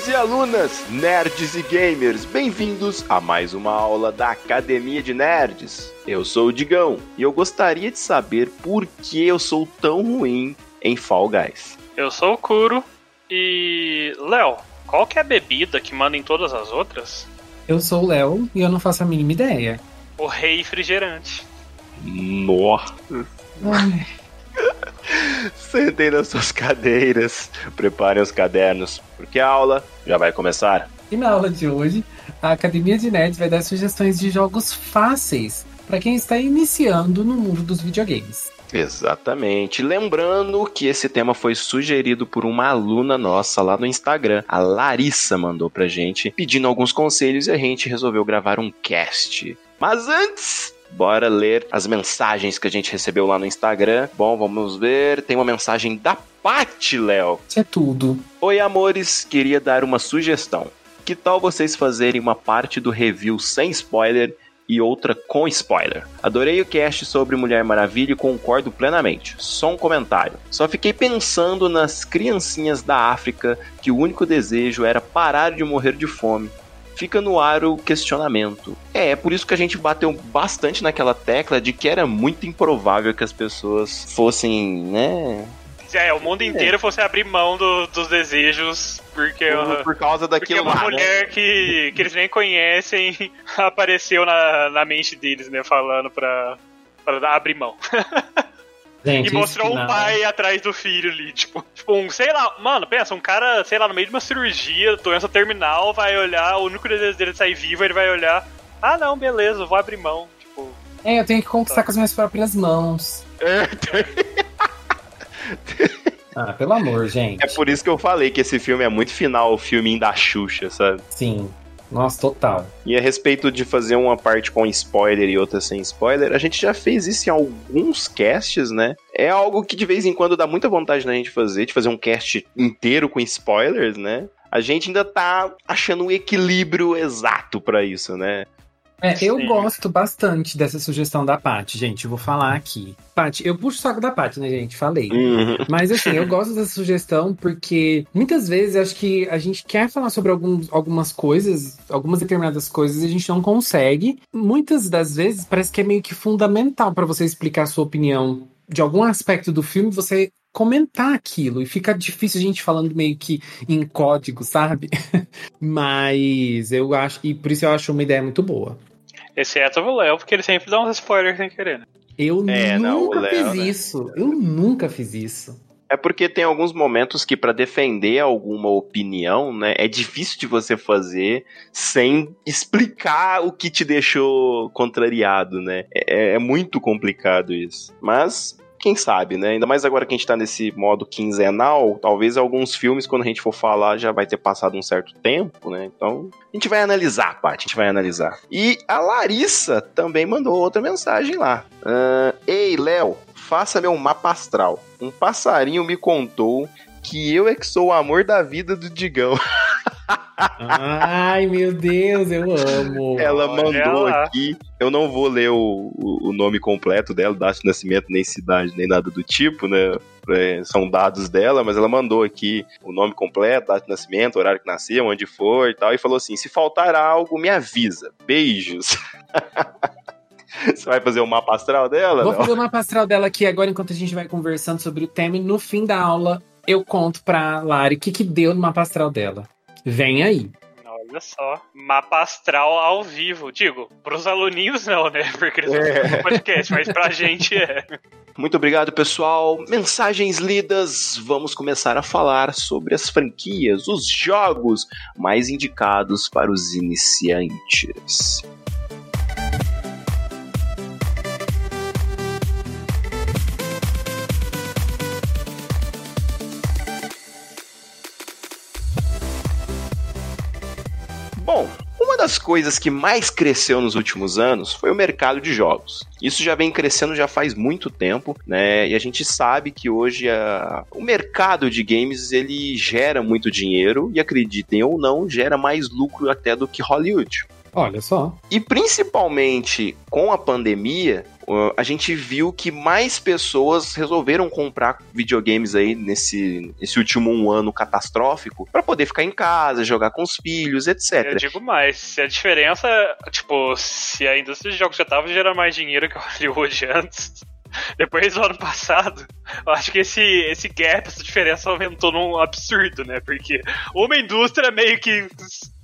Alunos e alunas, nerds e gamers, bem-vindos a mais uma aula da Academia de Nerds. Eu sou o Digão e eu gostaria de saber por que eu sou tão ruim em Fall Guys. Eu sou o Kuro e. Léo, qual que é a bebida que manda em todas as outras? Eu sou o Léo e eu não faço a mínima ideia. O rei refrigerante. Nossa. Ai, Sentem nas suas cadeiras, preparem os cadernos, porque a aula já vai começar. E na aula de hoje, a Academia de Nerds vai dar sugestões de jogos fáceis para quem está iniciando no mundo dos videogames. Exatamente. Lembrando que esse tema foi sugerido por uma aluna nossa lá no Instagram. A Larissa mandou pra gente pedindo alguns conselhos e a gente resolveu gravar um cast. Mas antes, bora ler as mensagens que a gente recebeu lá no Instagram. Bom, vamos ver. Tem uma mensagem da Paty, Léo. Isso é tudo. Oi, amores, queria dar uma sugestão. Que tal vocês fazerem uma parte do review sem spoiler e outra com spoiler? Adorei o cast sobre Mulher Maravilha e concordo plenamente. Só um comentário. Só fiquei pensando nas criancinhas da África que o único desejo era parar de morrer de fome. Fica no ar o questionamento. É, é por isso que a gente bateu bastante naquela tecla de que era muito improvável que as pessoas fossem, né, É, o mundo inteiro fosse abrir mão do- dos desejos, porque. por, por causa Porque daquilo uma lá, né? mulher que, que eles nem conhecem apareceu na, na mente deles, né? Falando pra, pra abrir mão. Gente, E mostrou um pai atrás do filho ali, tipo, tipo, um, sei lá, mano, pensa, um cara, sei lá, no meio de uma cirurgia, doença terminal, vai olhar, o único desejo dele é sair vivo, ele vai olhar, ah não, beleza, vou abrir mão, tipo, É, eu tenho que conquistar com as minhas próprias mãos. Ah, pelo amor, gente. É por isso que eu falei que esse filme é muito final, o filminho da Xuxa, sabe? Sim. Nossa, total. E a respeito de fazer uma parte com spoiler e outra sem spoiler, a gente já fez isso em alguns casts, né? É algo que de vez em quando dá muita vontade na gente fazer, de fazer um cast inteiro com spoilers, né? A gente ainda tá achando um equilíbrio exato pra isso, né? É, eu Sim. gosto bastante dessa sugestão da Paty, gente. Eu vou falar aqui. Paty, eu puxo o saco da Paty, né, gente? Falei. Uhum. Mas assim, eu gosto dessa sugestão porque muitas vezes acho que a gente quer falar sobre alguns, algumas coisas, algumas determinadas coisas, e a gente não consegue. Muitas das vezes parece que é meio que fundamental para você explicar a sua opinião de algum aspecto do filme, você comentar aquilo. E fica difícil a gente falando meio que em código, sabe? Mas eu acho, e por isso eu acho uma ideia muito boa. Exceto o Léo, porque ele sempre dá uns spoilers sem querer, né? Eu É, não, nunca o Léo, fiz né? isso. Eu nunca fiz isso. É porque tem alguns momentos que pra defender alguma opinião, né, é difícil de você fazer sem explicar o que te deixou contrariado, né? É, é muito complicado isso. Mas quem sabe, né? Ainda mais agora que a gente tá nesse modo quinzenal, talvez alguns filmes, quando a gente for falar, já vai ter passado um certo tempo, né? Então, a gente vai analisar, Paty, a gente vai analisar. E a Larissa também mandou outra mensagem lá. Ah, Ei, Léo, faça meu mapa astral. Um passarinho me contou que eu é que sou o amor da vida do Digão. Ai, meu Deus, eu amo. Ela mandou lá. aqui. Eu não vou ler o, o, o nome completo dela, data de nascimento, nem cidade, nem nada do tipo, né? É, são dados dela, mas ela mandou aqui o nome completo, data de nascimento, horário que nasceu, onde foi e tal, e falou assim: se faltar algo, me avisa. Beijos. Você vai fazer o mapa astral dela? Vou Não? fazer uma astral dela aqui agora, enquanto a gente vai conversando sobre o tema. E no fim da aula, eu conto pra Lari o que, que deu no mapa astral dela. Vem aí. Olha só, mapa astral ao vivo, digo, pros aluninhos não, né, porque eles É. não no podcast, mas pra gente é. Muito obrigado, pessoal. Mensagens lidas. Vamos começar a falar sobre as franquias, os jogos mais indicados para os iniciantes. Das coisas que mais cresceu nos últimos anos foi o mercado de jogos. Isso já vem crescendo já faz muito tempo, né? E a gente sabe que hoje a... o mercado de games ele gera muito dinheiro e acreditem ou não, gera mais lucro até do que Hollywood. Olha só. E principalmente com a pandemia, a gente viu que mais pessoas resolveram comprar videogames aí nesse, nesse último um ano catastrófico para poder ficar em casa, jogar com os filhos, etc. Eu digo mais, se a diferença, tipo, se a indústria de jogos já tava gerando mais dinheiro que Hollywood antes, depois do ano passado, eu acho que esse, esse gap, essa diferença aumentou num absurdo, né? Porque uma indústria meio que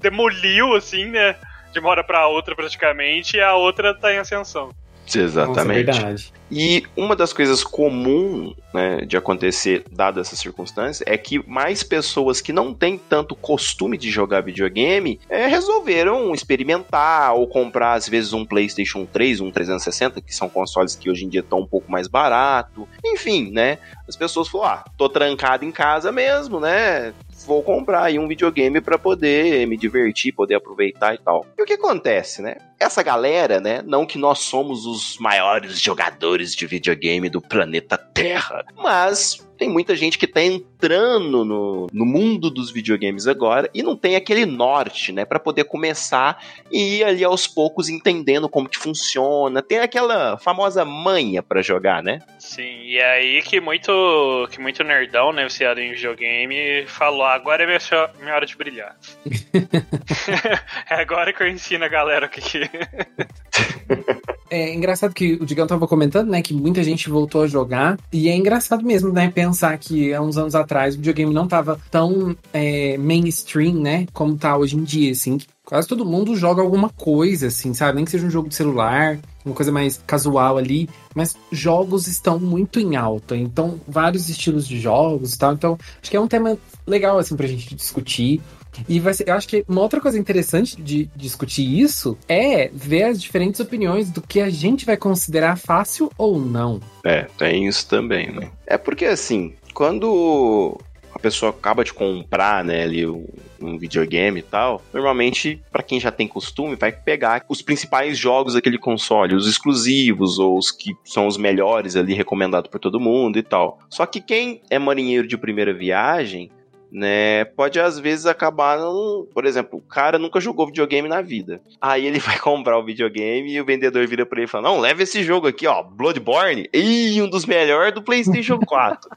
demoliu, assim, né? De uma hora pra outra, praticamente, e a outra tá em ascensão. Exatamente. Nossa, é verdade. E uma das coisas comuns né, de acontecer, dada essa circunstância, é que mais pessoas que não têm tanto costume de jogar videogame é, resolveram experimentar ou comprar, às vezes, um PlayStation 3, um 360, que são consoles que hoje em dia estão um pouco mais barato. Enfim, né? As pessoas falaram: ah, tô trancado em casa mesmo, né? vou comprar aí um videogame para poder me divertir, poder aproveitar e tal. E o que acontece, né? Essa galera, né? Não que nós somos os maiores jogadores de videogame do planeta Terra, mas tem muita gente que tá entrando no, no mundo dos videogames agora e não tem aquele norte, né, para poder começar e ir ali aos poucos entendendo como que funciona. Tem aquela famosa manha para jogar, né? Sim, e é aí que muito que muito nerdão, né, viciado em videogame, falou: agora é minha, minha hora de brilhar. é agora que eu ensino a galera o que. que... É engraçado que o Digão tava comentando, né, que muita gente voltou a jogar. E é engraçado mesmo, né, pensar que há uns anos atrás o videogame não tava tão é, mainstream, né, como tá hoje em dia, assim. Quase todo mundo joga alguma coisa, assim, sabe? Nem que seja um jogo de celular, uma coisa mais casual ali. Mas jogos estão muito em alta. Então, vários estilos de jogos e tal. Então, acho que é um tema legal, assim, pra gente discutir. E ser, eu acho que uma outra coisa interessante de discutir isso é ver as diferentes opiniões do que a gente vai considerar fácil ou não. É, tem isso também, né? É porque assim, quando a pessoa acaba de comprar, né, ali um, um videogame e tal, normalmente, para quem já tem costume, vai pegar os principais jogos daquele console, os exclusivos ou os que são os melhores ali, recomendados por todo mundo e tal. Só que quem é marinheiro de primeira viagem né? Pode às vezes acabar, num, por exemplo, o cara nunca jogou videogame na vida. Aí ele vai comprar o videogame e o vendedor vira para ele e fala: "Não, leva esse jogo aqui, ó, Bloodborne, e um dos melhores do PlayStation 4".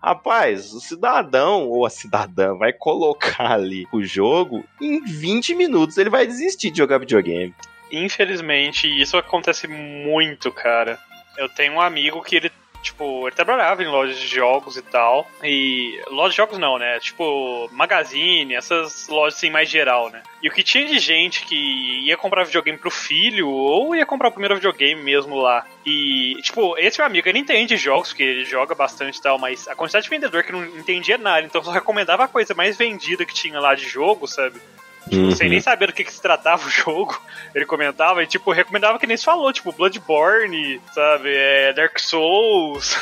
Rapaz, o cidadão ou a cidadã vai colocar ali o jogo, em 20 minutos ele vai desistir de jogar videogame. Infelizmente, isso acontece muito, cara. Eu tenho um amigo que ele Tipo, ele trabalhava em lojas de jogos e tal. E. Lojas de jogos não, né? Tipo, magazine, essas lojas assim mais geral, né? E o que tinha de gente que ia comprar videogame pro filho ou ia comprar o primeiro videogame mesmo lá. E, tipo, esse meu amigo, ele entende jogos, porque ele joga bastante e tal, mas a quantidade de vendedor que não entendia nada, então só recomendava a coisa mais vendida que tinha lá de jogo, sabe? Tipo, uhum. sem nem saber do que, que se tratava o jogo, ele comentava e, tipo, recomendava que nem se falou, tipo, Bloodborne, sabe, é, Dark Souls,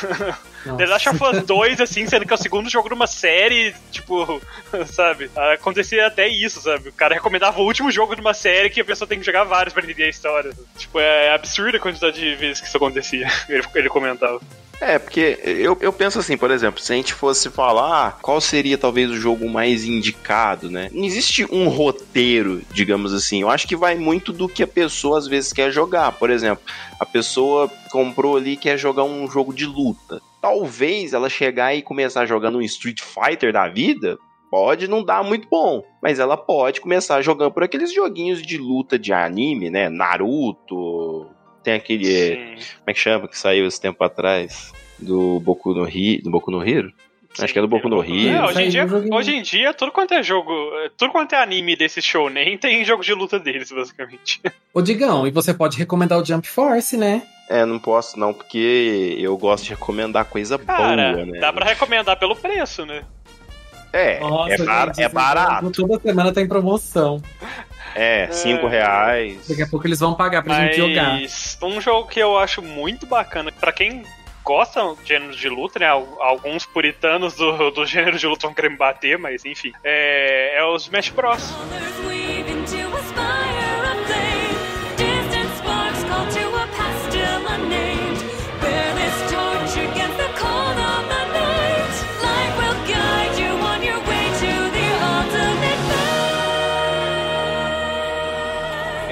The Last of Us 2, assim, sendo que é o segundo jogo de uma série, tipo, sabe, acontecia até isso, sabe, o cara recomendava o último jogo de uma série que a pessoa tem que jogar vários pra entender a história, tipo, é absurda a quantidade de vezes que isso acontecia, ele, ele comentava. É, porque eu, eu penso assim, por exemplo, se a gente fosse falar qual seria talvez o jogo mais indicado, né? Não existe um roteiro, digamos assim. Eu acho que vai muito do que a pessoa às vezes quer jogar. Por exemplo, a pessoa comprou ali e quer jogar um jogo de luta. Talvez ela chegar e começar jogando um Street Fighter da vida, pode não dar muito bom, mas ela pode começar jogando por aqueles joguinhos de luta de anime, né? Naruto, tem aquele. Sim. Como é que chama? Que saiu esse tempo atrás? Do Boku no, Hi, do Boku no Hero? Sim, Acho que é do Boku no Hero. É, hoje, em dia, hoje em dia, tudo quanto é jogo, tudo quanto é anime desse show, nem tem jogo de luta deles, basicamente. Ô Digão, e você pode recomendar o Jump Force, né? É, não posso não, porque eu gosto de recomendar coisa Cara, boa, né? Dá pra recomendar pelo preço, né? É, Nossa, é, bar gente, é barato. Toda semana tem promoção. É, 5 é. reais. Daqui a pouco eles vão pagar pra Mas gente jogar. Um jogo que eu acho muito bacana, pra quem gosta de gêneros de luta, né? Alguns puritanos do, do gênero de luta vão querer me bater, mas enfim. É, é os Smash Bros.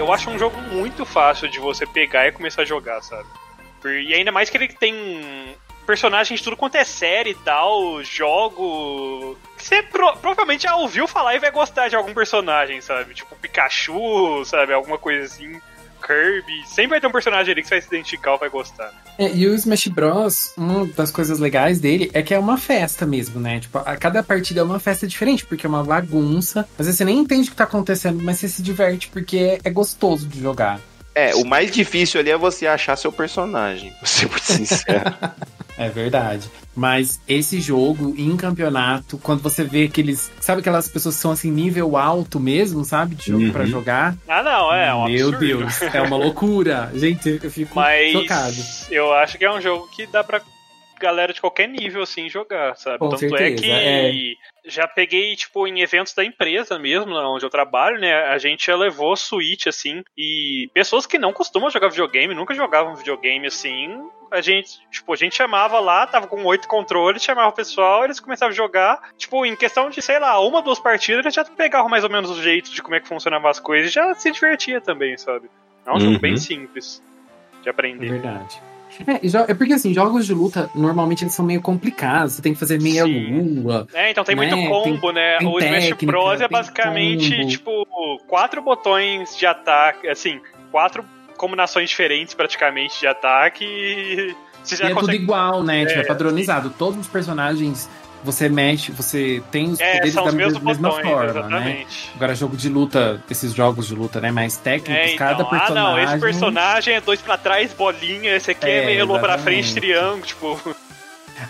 Eu acho um jogo muito fácil de você pegar e começar a jogar, sabe? E ainda mais que ele tem personagens tudo quanto é série e tal, jogo. Você pro, provavelmente já ouviu falar e vai gostar de algum personagem, sabe? Tipo Pikachu, sabe? Alguma coisa assim. Kirby. Sempre vai ter um personagem ali que você vai se identificar ou vai gostar. É, e o Smash Bros, uma das coisas legais dele é que é uma festa mesmo, né? Tipo, a cada partida é uma festa diferente, porque é uma bagunça. Às vezes você nem entende o que tá acontecendo, mas você se diverte porque é, é gostoso de jogar. É, o mais difícil ali é você achar seu personagem, pra ser muito sincero. É verdade. Mas esse jogo em campeonato, quando você vê aqueles. Sabe aquelas pessoas que são assim, nível alto mesmo, sabe? De jogo Uhum. pra jogar. Ah, não, é, um Meu absurdo. Deus, é uma loucura. Gente, eu fico Mas chocado. eu acho que é um jogo que dá pra galera de qualquer nível, assim, jogar, sabe? Com Tanto é certeza, que é. já peguei, tipo, em eventos da empresa mesmo, lá onde eu trabalho, né? A gente já levou Switch, assim, e pessoas que não costumam jogar videogame, nunca jogavam videogame, assim, a gente, tipo, a gente chamava lá, tava com oito controles, chamava o pessoal, eles começavam a jogar, tipo, em questão de, sei lá, uma, duas partidas, eles já pegavam mais ou menos o jeito de como é que funcionavam as coisas e já se divertia também, sabe? É um jogo Uhum. bem simples de É aprender. verdade. É, e jo- é porque assim, jogos de luta normalmente eles são meio complicados, você tem que fazer meia Sim. lua. É, então tem Né, muito combo, né? tem o Smash técnica, Bros é tem basicamente, combo. tipo, quatro botões de ataque, assim, quatro combinações diferentes praticamente de ataque e você E já é tudo igual, né? Tipo, É, é padronizado. Todos os personagens você mexe, você tem os É, poderes da mesma botões, forma, né? exatamente. Agora, jogo de luta, esses jogos de luta, né? Mais técnicos, É, então, cada ah personagem. não, esse personagem é dois pra trás, bolinha, esse aqui é, É, meio pra frente, triângulo, tipo.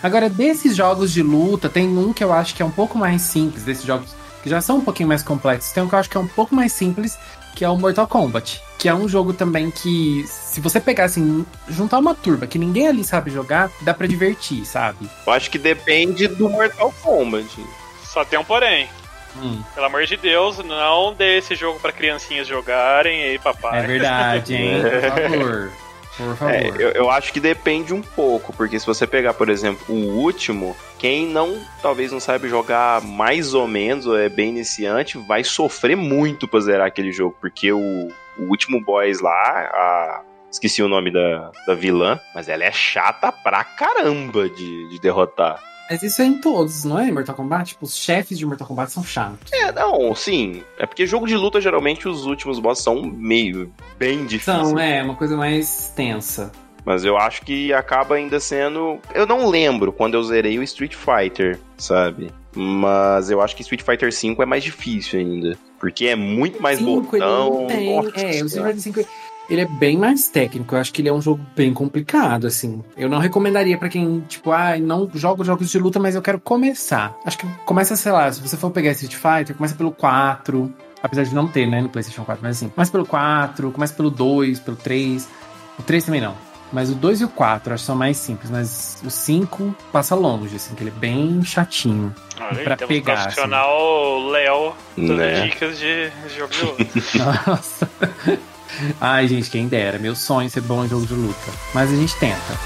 Agora, desses jogos de luta, tem um que eu acho que é um pouco mais simples, desses jogos que já são um pouquinho mais complexos. Tem um que eu acho que é um pouco mais simples, que é o Mortal Kombat. Que é um jogo também que, se você pegar assim, juntar uma turba que ninguém ali sabe jogar, dá pra divertir, sabe? Eu acho que depende do Mortal Kombat. Só tem um porém. Hum, Pelo amor de Deus, não dê esse jogo pra criancinhas jogarem aí, papai. é verdade, hein? Por favor. Por favor. É, eu, eu acho que depende um pouco, porque se você pegar, por exemplo, o último, quem não, talvez não sabe jogar mais ou menos, ou é bem iniciante, vai sofrer muito pra zerar aquele jogo, porque o, o último boss lá, a- esqueci o nome da, da vilã, mas ela é chata pra caramba de, de derrotar. Mas isso é em todos, não é? Mortal Kombat? Tipo, os chefes de Mortal Kombat são chatos. É, não, sim, é porque jogo de luta, geralmente, os últimos bosses são meio, bem difíceis. São, é, uma coisa mais tensa. Mas eu acho que acaba ainda sendo. Eu não lembro quando eu zerei o Street Fighter, sabe? Mas eu acho que Street Fighter V é mais difícil ainda. Porque é muito mais Cinco, ele botão. não tem. Nossa É, o Street. Fighter 5 ele é bem mais técnico. Eu acho que ele é um jogo bem complicado, assim. Eu não recomendaria pra quem, tipo, ah, não jogo jogos de luta, mas eu quero começar. Acho que começa, sei lá, se você for pegar Street Fighter, começa pelo 4. Apesar de não ter, né, no PlayStation 4, mas assim. Começa pelo 4, começa pelo 2, pelo 3. O 3 também não. Mas o 2 e o 4 acho que são mais simples, mas o 5 passa longe, assim, que ele é bem chatinho. Olha pra temos pegar, o profissional Léo dando Né? dicas de, de jogo de luta. Nossa. Ai, gente, quem dera. Meu sonho é ser bom em jogo de luta. Mas a gente tenta.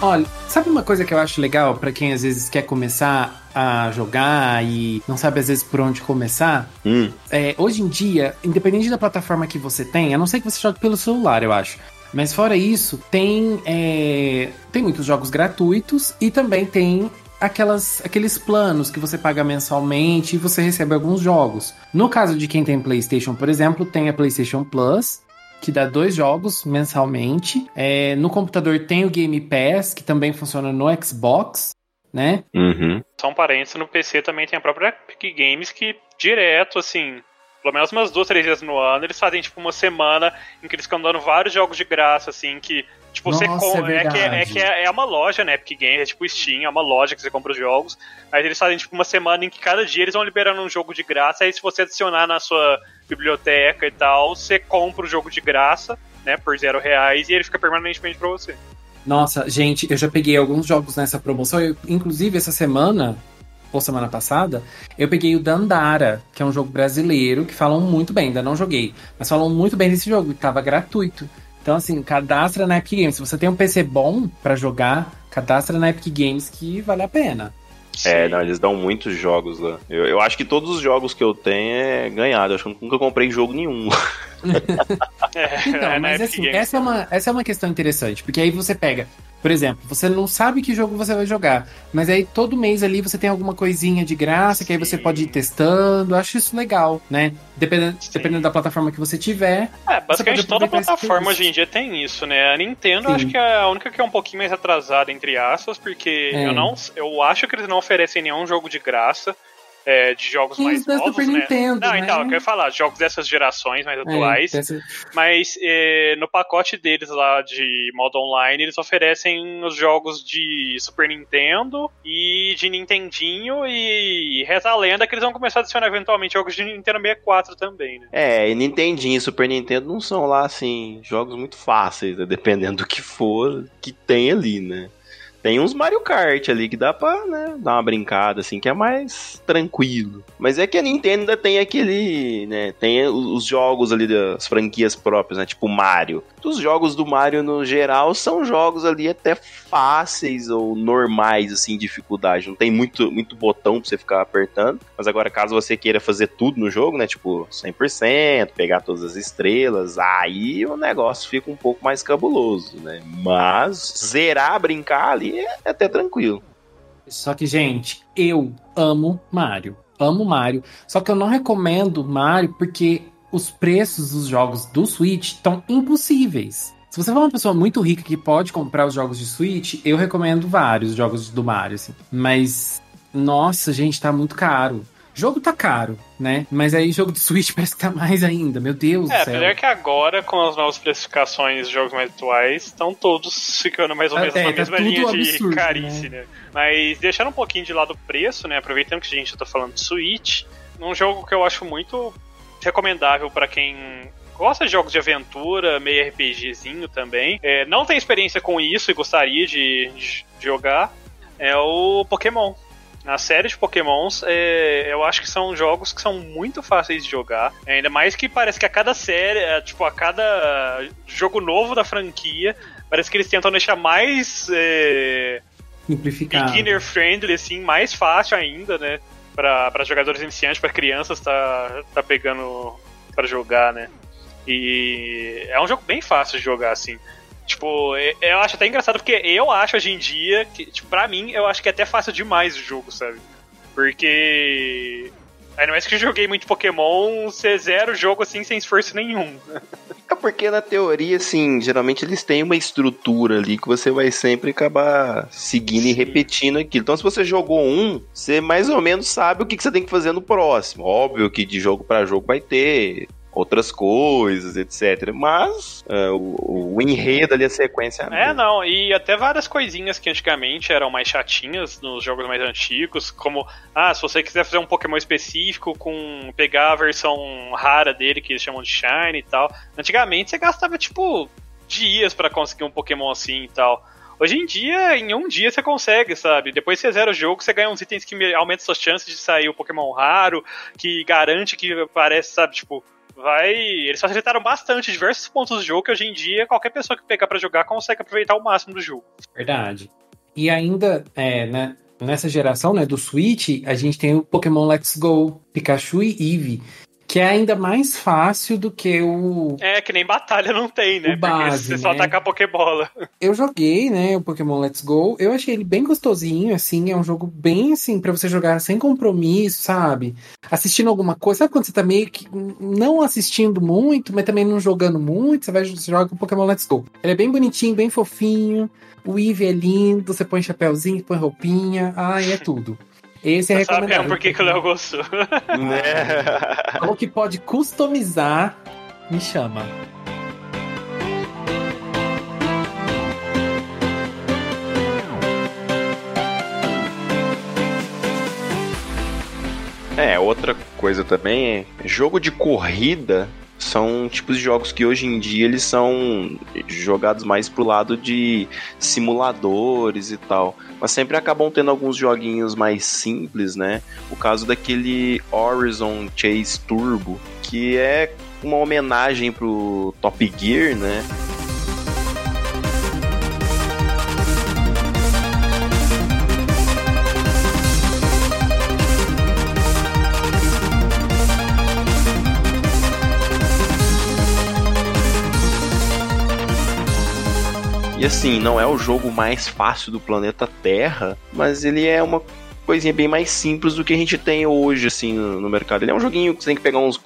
Olha, sabe uma coisa que eu acho legal pra quem às vezes quer começar a jogar e não sabe às vezes por onde começar? Hum, É, hoje em dia, independente da plataforma que você tem, a não ser que você jogue pelo celular, eu acho. Mas fora isso, tem, é, tem muitos jogos gratuitos e também tem aquelas, aqueles planos que você paga mensalmente e você recebe alguns jogos. No caso de quem tem PlayStation, por exemplo, tem a PlayStation Plus, que dá dois jogos mensalmente. É, no computador tem o Game Pass, que também funciona no Xbox, né? uhum. Só um parênteses, no PC também tem a própria Epic Games que direto, assim, pelo menos umas duas, três vezes no ano, eles fazem tipo uma semana em que eles ficam dando vários jogos de graça, assim, que tipo, você Nossa, compra. é É, que, é, que é, é uma loja, né? Epic Games, é tipo Steam, é uma loja que você compra os jogos. Mas eles fazem tipo uma semana em que cada dia eles vão liberando um jogo de graça. Aí se você adicionar na sua biblioteca e tal, você compra o jogo de graça, né? Por zero reais, e ele fica permanentemente pra você. Nossa, gente, eu já peguei alguns jogos nessa promoção. Eu, inclusive, essa semana, ou semana passada, eu peguei o Dandara, que é um jogo brasileiro, que falam muito bem, ainda não joguei, mas falam muito bem desse jogo, e tava gratuito. Então, assim, cadastra na Epic Games. Se você tem um PC bom pra jogar, cadastra na Epic Games que vale a pena. É, não, eles dão muitos jogos lá. Eu, eu acho que todos os jogos que eu tenho é ganhado. Eu acho que eu nunca comprei jogo nenhum. é, então, mas assim, essa é, uma, essa é uma questão interessante, porque aí você pega por exemplo, você não sabe que jogo você vai jogar, mas aí todo mês ali você tem alguma coisinha de graça que aí você pode ir testando. Acho isso legal, né? Dependendo, dependendo da plataforma que você tiver. É, basicamente toda plataforma hoje em dia tem isso, né? A Nintendo Sim. acho que é a única que é um pouquinho mais atrasada, entre aspas, porque é. eu não. Eu acho que eles não oferecem nenhum jogo de graça é, de jogos mais novos, Super né? Nintendo, Não, né? então, eu quero falar, jogos dessas gerações mais é, atuais. É, dessa... Mas é, no pacote deles lá de modo online, eles oferecem os jogos de Super Nintendo e de Nintendinho e reza a lenda que eles vão começar a adicionar eventualmente jogos de Nintendo 64 também, né? É, e Nintendinho e Super Nintendo não são lá, assim, jogos muito fáceis, né? dependendo do que for que tem ali, né? Tem uns Mario Kart ali que dá pra né, dar uma brincada, assim, que é mais tranquilo. Mas é que a Nintendo ainda tem aquele, né, tem os jogos ali das franquias próprias, né, tipo Mario. Os jogos do Mario, no geral, são jogos ali até fáceis ou normais, assim, dificuldade. Não tem muito, muito botão pra você ficar apertando. Mas agora, caso você queira fazer tudo no jogo, né, tipo 100%, pegar todas as estrelas, aí o negócio fica um pouco mais cabuloso, né. Mas zerar, brincar ali é até tranquilo. Só que, gente, eu amo Mario. Amo Mario. Só que eu não recomendo Mario porque os preços dos jogos do Switch estão impossíveis. Se você for uma pessoa muito rica que pode comprar os jogos de Switch, eu recomendo vários jogos do Mario, assim. Mas, nossa, gente, tá muito caro. Jogo tá caro, né? Mas aí jogo de Switch parece que tá mais ainda. Meu Deus é, do céu. É, que agora, com as novas especificações de jogos mais atuais, estão todos ficando mais ou menos é, na tá mesma linha absurdo, de carice, né? né? Mas deixando um pouquinho de lado o preço, né? Aproveitando que a gente tá falando de Switch, um jogo que eu acho muito recomendável para quem gosta de jogos de aventura, meio RPGzinho também. É, não tem experiência com isso e gostaria de, de jogar. É o Pokémon. A série de Pokémons, é, eu acho que são jogos que são muito fáceis de jogar. Ainda mais que parece que a cada série, é, tipo, a cada jogo novo da franquia, parece que eles tentam deixar mais. É, Simplificado. Beginner friendly, assim, mais fácil ainda, né? Para jogadores iniciantes, para crianças, tá, tá pegando para jogar, né? E é um jogo bem fácil de jogar, assim. Tipo, eu acho até engraçado porque eu acho hoje em dia que, tipo, pra mim, eu acho que é até fácil demais o jogo, sabe? Porque. Ainda mais que eu joguei muito Pokémon, você zera o jogo assim sem esforço nenhum. É porque na teoria, assim, geralmente eles têm uma estrutura ali que você vai sempre acabar seguindo Sim. e repetindo aquilo. Então, se você jogou um, você mais ou menos sabe o que, você tem que fazer no próximo. Óbvio que de jogo para jogo vai ter outras coisas, etc. Mas uh, o, o, enredo ali, a sequência. É, não, e até várias coisinhas que antigamente eram mais chatinhas nos jogos mais antigos, como, ah, se você quiser fazer um Pokémon específico com pegar a versão rara dele, que eles chamam de Shine e tal. Antigamente você gastava, tipo, dias para conseguir um Pokémon assim e tal. Hoje em dia, em um dia você consegue, sabe? Depois você zera o jogo, você ganha uns itens que aumentam suas chances de sair o Pokémon raro, que garante que aparece, sabe, tipo, vai. Eles facilitaram bastante diversos pontos do jogo que hoje em dia qualquer pessoa que pegar para jogar consegue aproveitar o máximo do jogo. Verdade. E ainda, é, né, nessa geração né, do Switch, a gente tem o Pokémon Let's Go, Pikachu e Eevee que é ainda mais fácil do que o. É, que nem batalha não tem, né? O base, Porque você só ataca a Pokébola. Eu joguei, né, o Pokémon Let's Go. Eu achei ele bem gostosinho, assim. É um jogo bem, assim, para você jogar sem compromisso, sabe? Assistindo alguma coisa. Sabe quando você tá meio que não assistindo muito, mas também não jogando muito? Você vai você joga com o Pokémon Let's Go. Ele é bem bonitinho, bem fofinho. O Eevee é lindo, você põe chapéuzinho, põe roupinha. Ai, é tudo. Esse é recomendado. Sabe por que, que o Léo gostou. Né? Como que pode customizar, me chama. É, outra coisa também é jogo de corrida são tipos de jogos que hoje em dia eles são jogados mais pro lado de simuladores e tal, mas sempre acabam tendo alguns joguinhos mais simples, né? O caso daquele Horizon Chase Turbo, que é uma homenagem pro Top Gear, né? E assim, não é o jogo mais fácil do planeta Terra, mas ele é uma coisinha bem mais simples do que a gente tem hoje, assim, no, mercado. Ele é um joguinho que você tem que pegar uns.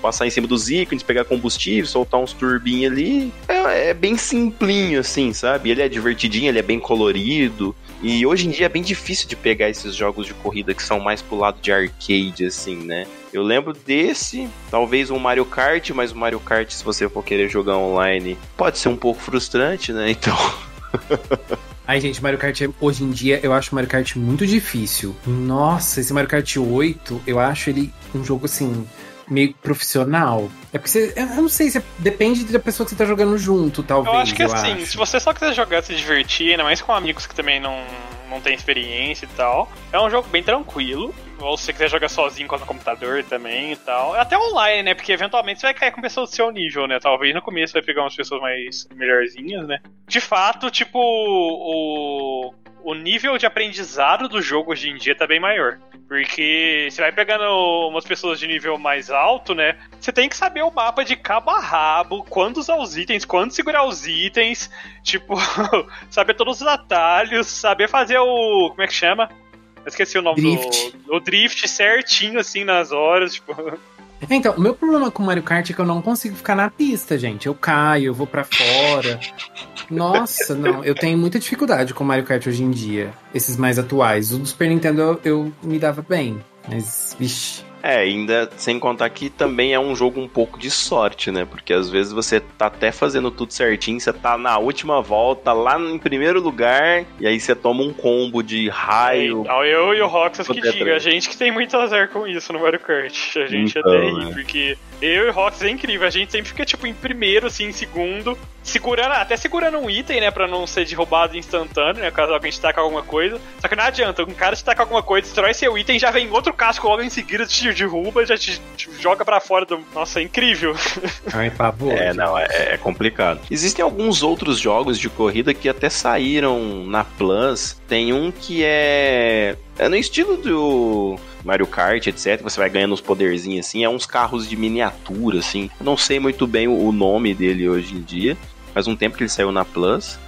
Passar em cima dos ícones, pegar combustível, soltar uns turbinhos ali. É, é, bem simplinho, assim, sabe? Ele é divertidinho, ele é bem colorido. E hoje em dia é bem difícil de pegar esses jogos de corrida que são mais pro lado de arcade, assim, né? Eu lembro desse, talvez um Mario Kart, mas o Mario Kart, se você for querer jogar online, pode ser um pouco frustrante, né? Então. Ai, gente, Mario Kart hoje em dia eu acho Mario Kart muito difícil. Nossa, esse Mario Kart 8, eu acho ele um jogo assim meio profissional. É porque você, eu não sei, se depende da pessoa que você tá jogando junto, talvez. Eu acho que eu assim, acho. se você só quiser jogar se divertir, ainda mais com amigos que também não, não tem experiência e tal, é um jogo bem tranquilo. Ou se você quiser jogar sozinho com o computador também e tal. Até online, né? Porque eventualmente você vai cair com pessoas do seu nível, né? Talvez no começo vai pegar umas pessoas mais melhorzinhas, né? De fato, tipo, o, o nível de aprendizado do jogo hoje em dia tá bem maior. Porque você vai pegando umas pessoas de nível mais alto, né? Você tem que saber o mapa de cabo a rabo, quando usar os itens, quando segurar os itens, tipo, saber todos os atalhos, saber fazer o. Como é que chama? Eu esqueci o nome drift. do. O drift certinho, assim, nas horas, tipo. É, então, o meu problema com Mario Kart é que eu não consigo ficar na pista, gente. Eu caio, eu vou para fora. Nossa, não. Eu tenho muita dificuldade com Mario Kart hoje em dia. Esses mais atuais. O do Super Nintendo eu, eu me dava bem. Mas, vixe. É, ainda sem contar que também é um jogo um pouco de sorte, né? Porque às vezes você tá até fazendo tudo certinho, você tá na última volta, lá em primeiro lugar, e aí você toma um combo de raio. Então, eu e o Roxas que diga, a gente que tem muito azar com isso no Mario Kart. A gente então, até ri, é. porque eu e o Roxas é incrível, a gente sempre fica tipo em primeiro, assim, em segundo, segurando, até segurando um item, né, pra não ser derrubado instantâneo, né, caso alguém te taque alguma coisa. Só que não adianta, um cara te taca alguma coisa, destrói seu item, já vem outro casco logo em seguida, te derruba, já te, te joga para fora do... Nossa, é incrível. Ai, pavor. É, não, é, é, complicado. Existem alguns outros jogos de corrida que até saíram na Plus. Tem um que é... É no estilo do... Mario Kart, etc. Você vai ganhando uns poderzinhos assim. É uns carros de miniatura, assim. Eu não sei muito bem o nome dele hoje em dia. Faz um tempo que ele saiu na Plus.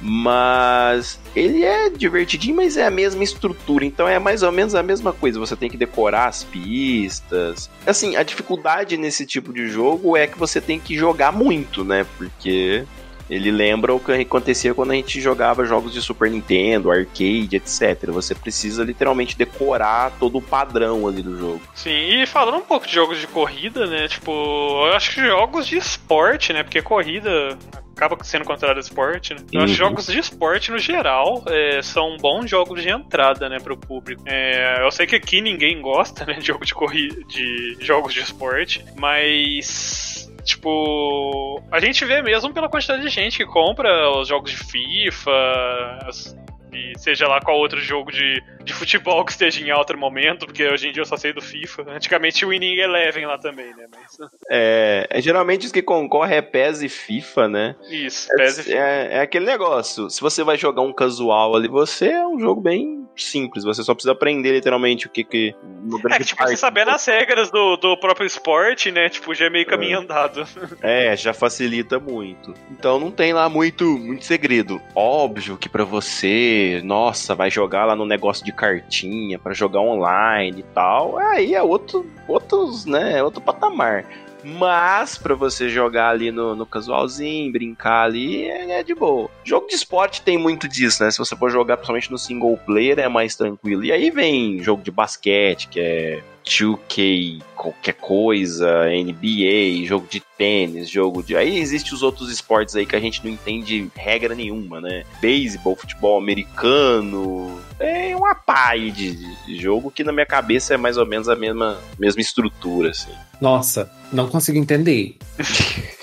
Mas ele é divertidinho, mas é a mesma estrutura, então é mais ou menos a mesma coisa. Você tem que decorar as pistas. Assim, a dificuldade nesse tipo de jogo é que você tem que jogar muito, né? Porque ele lembra o que acontecia quando a gente jogava jogos de Super Nintendo, arcade, etc. Você precisa literalmente decorar todo o padrão ali do jogo. Sim, e falando um pouco de jogos de corrida, né? Tipo, eu acho que jogos de esporte, né? Porque corrida acaba sendo considerado esporte, né? Eu uhum. acho que jogos de esporte, no geral, é, são bons jogos de entrada, né, pro público. É, eu sei que aqui ninguém gosta, né, de jogo de corrida, de jogos de esporte, mas Tipo, a gente vê mesmo pela quantidade de gente que compra os jogos de FIFA, e seja lá qual outro jogo de, de futebol que esteja em alto momento, porque hoje em dia eu só sei do FIFA. Antigamente o Winning Eleven lá também, né? Mas... É, é, geralmente os que concorrem é PES e FIFA, né? Isso, PES é, e FIFA. É, é aquele negócio, se você vai jogar um casual ali, você é um jogo bem simples. Você só precisa aprender literalmente o que que. É que, tipo, você sabendo as regras do, do próprio esporte, né? Tipo, já é meio caminho é. andado. É, já facilita muito. Então não tem lá muito, muito segredo. Óbvio que para você, nossa, vai jogar lá no negócio de cartinha, para jogar online e tal. Aí é outro, outros, né? Outro patamar. Mas para você jogar ali no, no casualzinho, brincar ali, é, é, de boa. Jogo de esporte tem muito disso, né? Se você for jogar principalmente no single player, é mais tranquilo. E aí vem jogo de basquete, que é 2K, qualquer coisa, NBA, jogo de tênis, jogo de. Aí existe os outros esportes aí que a gente não entende regra nenhuma, né? Beisebol, futebol americano. É uma pai de, de, jogo que na minha cabeça é mais ou menos a mesma, mesma estrutura, assim. Nossa, não consigo entender.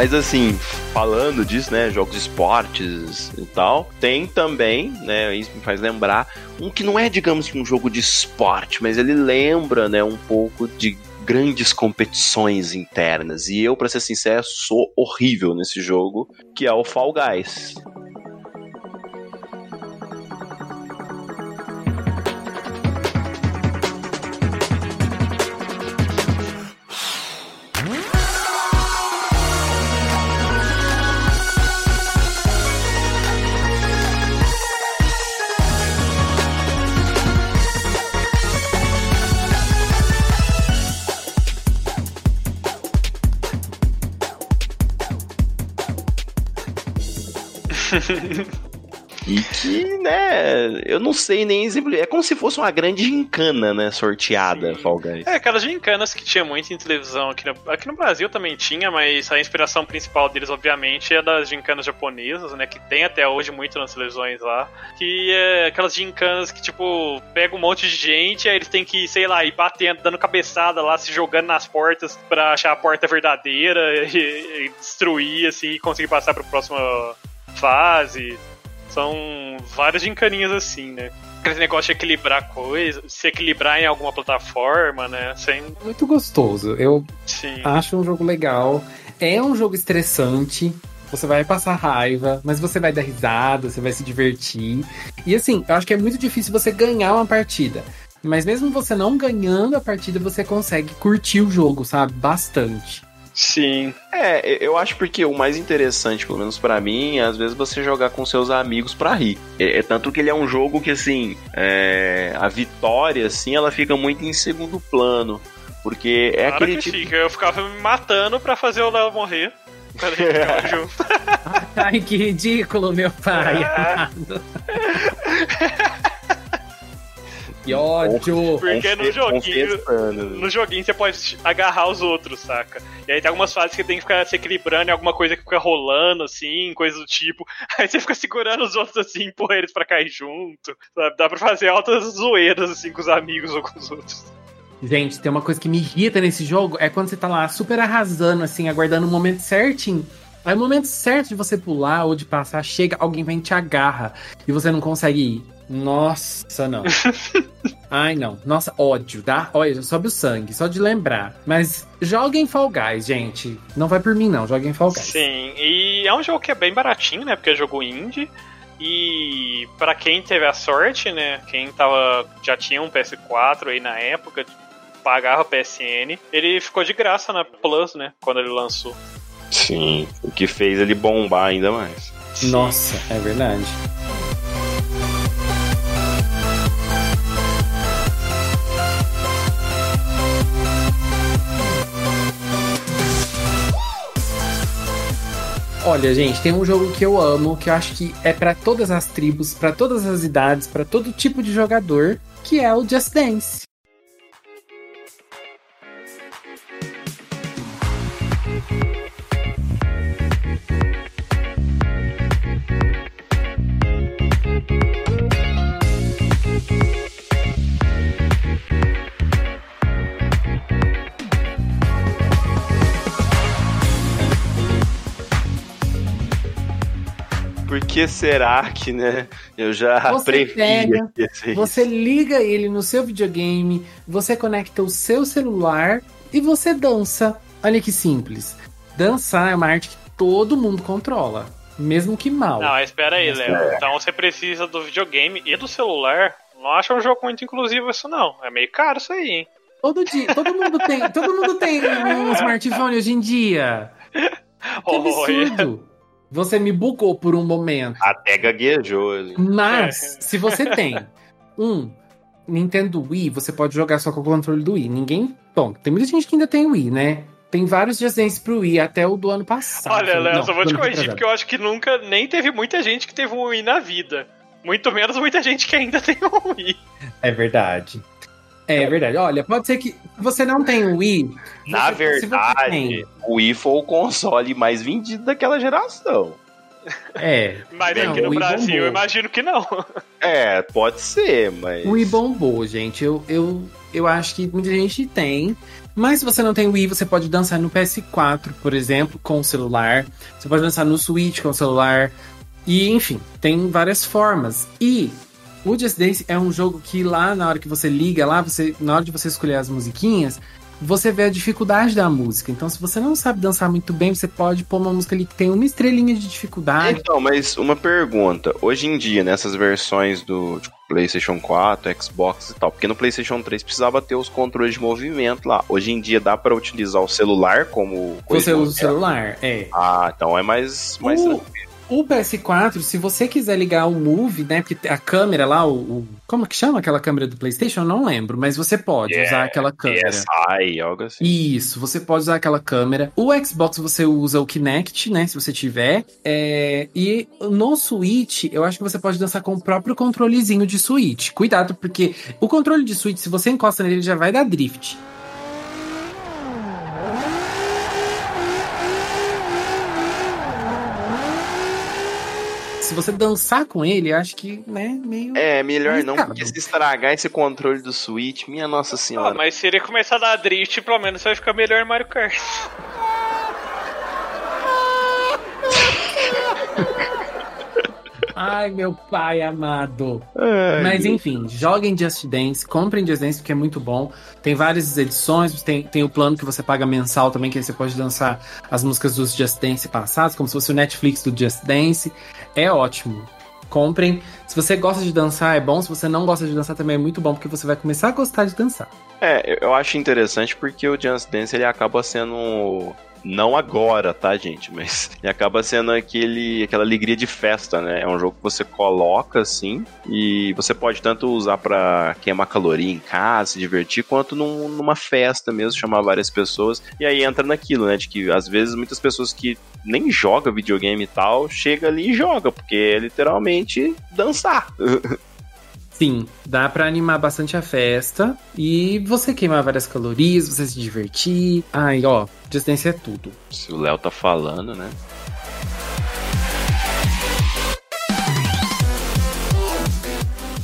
Mas assim, falando disso, né, jogos de esportes e tal, tem também, né, isso me faz lembrar, um que não é, digamos um jogo de esporte, mas ele lembra, né, um pouco de grandes competições internas. E eu, para ser sincero, sou horrível nesse jogo, que é o Fall Guys. E que, né, eu não sei nem exemplo. É como se fosse uma grande gincana, né, sorteada, Sim. Fall Guys. É, aquelas gincanas que tinha muito em televisão aqui no, aqui no Brasil também tinha, mas a inspiração principal deles, obviamente, é das gincanas japonesas, né, que tem até hoje muito nas televisões lá. Que é aquelas gincanas que, tipo, pega um monte de gente, aí eles têm que, sei lá, ir batendo, dando cabeçada lá, se jogando nas portas pra achar a porta verdadeira e, e destruir, assim, e conseguir passar pra próxima fase. São várias gincaninhas assim, né? Aquele negócio de equilibrar coisas, se equilibrar em alguma plataforma, né? Sem... Muito gostoso. Eu Sim. acho um jogo legal. É um jogo estressante. Você vai passar raiva, mas você vai dar risada, você vai se divertir. E assim, eu acho que é muito difícil você ganhar uma partida. Mas mesmo você não ganhando a partida, você consegue curtir o jogo, sabe? Bastante. Sim. É, eu acho porque o mais interessante, pelo menos para mim, é às vezes você jogar com seus amigos pra rir. É, é tanto que ele é um jogo que, assim, é, a vitória, assim, ela fica muito em segundo plano. Porque é claro aquele que tipo... fica. Eu ficava me matando pra fazer o Léo morrer. Ai, que ridículo, meu pai. Que ódio! Porque no joguinho, no joguinho você pode agarrar os outros, saca? E aí tem algumas fases que tem que ficar se equilibrando em alguma coisa que fica rolando, assim, coisa do tipo. Aí você fica segurando os outros assim, empurra eles pra cair junto. Sabe? Dá pra fazer altas zoeiras, assim, com os amigos ou com os outros. Gente, tem uma coisa que me irrita nesse jogo, é quando você tá lá super arrasando, assim, aguardando o momento certinho. Aí o momento certo de você pular ou de passar, chega, alguém vem e te agarra. E você não consegue ir. Nossa, não. Ai, não. Nossa, ódio, tá? Olha, sobe o sangue, só de lembrar. Mas joguem Fall Guys, gente. Não vai por mim, não. Joguem Fall Guys. Sim, e é um jogo que é bem baratinho, né? Porque é jogo indie. E para quem teve a sorte, né? Quem tava já tinha um PS4 aí na época, pagava PSN, ele ficou de graça na Plus, né? Quando ele lançou. Sim, o que fez ele bombar ainda mais. Nossa, é verdade. Olha, gente, tem um jogo que eu amo, que eu acho que é para todas as tribos, para todas as idades, para todo tipo de jogador, que é o Just Dance. Por que será que, né? Eu já você previ pega, Você liga ele no seu videogame, você conecta o seu celular e você dança. Olha que simples. Dançar é uma arte que todo mundo controla, mesmo que mal. Não, espera aí, Léo. É. Então você precisa do videogame e do celular. Não acho um jogo muito inclusivo isso não. É meio caro isso aí, hein? Todo dia, todo mundo tem, todo mundo tem um smartphone hoje em dia. Que absurdo. Você me bugou por um momento. Até gaguejou. Mas, se você tem um Nintendo Wii, você pode jogar só com o controle do Wii. Ninguém. Bom, tem muita gente que ainda tem Wii, né? Tem vários desenhos pro Wii, até o do ano passado. Olha, Léo, só vou te corrigir, porque eu acho que nunca nem teve muita gente que teve um Wii na vida. Muito menos muita gente que ainda tem um Wii. É verdade. É verdade. Olha, pode ser que você não tem o Wii. Na você, verdade, o Wii foi o console mais vendido daquela geração. É. Mas não, aqui no Brasil, bombou. eu imagino que não. É, pode ser, mas. O Wii bombou, gente. Eu, eu, eu acho que muita gente tem. Mas se você não tem Wii, você pode dançar no PS4, por exemplo, com o celular. Você pode dançar no Switch com o celular. E, enfim, tem várias formas. E o Just Dance é um jogo que lá na hora que você liga lá, você na hora de você escolher as musiquinhas, você vê a dificuldade da música. Então, se você não sabe dançar muito bem, você pode pôr uma música ali que tem uma estrelinha de dificuldade. Então, mas uma pergunta. Hoje em dia, nessas versões do tipo, PlayStation 4, Xbox e tal, porque no PlayStation 3 precisava ter os controles de movimento lá. Hoje em dia dá para utilizar o celular como. Você usa o celular, é. Ah, então é mais, mais o, tranquilo. O PS4, se você quiser ligar o Move, né? Porque a câmera lá, o, o como que chama aquela câmera do PlayStation? Eu não lembro, mas você pode Yeah, usar aquela câmera. PSI, algo assim. Isso, você pode usar aquela câmera. O Xbox você usa o Kinect, né? Se você tiver. É, e no Switch, eu acho que você pode dançar com o próprio controlezinho de Switch. Cuidado, porque o controle de Switch, se você encosta nele, ele já vai dar drift. Se você dançar com ele, acho que, né, meio. É, melhor não, porque se estragar esse controle do Switch, minha nossa Ah, senhora. mas se ele começar a dar drift, pelo menos vai ficar melhor Mario Kart. Ai, meu pai amado. Ai, Mas meu- enfim, joguem Just Dance, comprem Just Dance porque é muito bom. Tem várias edições, tem, tem o plano que você paga mensal também, que aí você pode dançar as músicas dos Just Dance passados, como se fosse o Netflix do Just Dance. É ótimo. Comprem. Se você gosta de dançar, é bom. Se você não gosta de dançar, também é muito bom, porque você vai começar a gostar de dançar. É, eu- acho interessante porque o Just Dance ele acaba sendo. Não agora, tá, gente? Mas ele acaba sendo aquele, aquela alegria de festa, né? É um jogo que você coloca assim e você pode tanto usar pra queimar caloria em casa, se divertir, quanto num- numa festa mesmo, chamar várias pessoas. E aí entra naquilo, né? De que às vezes muitas pessoas que nem jogam videogame e tal, chega ali e joga, porque é literalmente dançar. Sim, dá pra animar bastante a festa e você queimar várias calorias, você se divertir. Ai, ó, Dance é tudo. Se o Léo tá falando, né?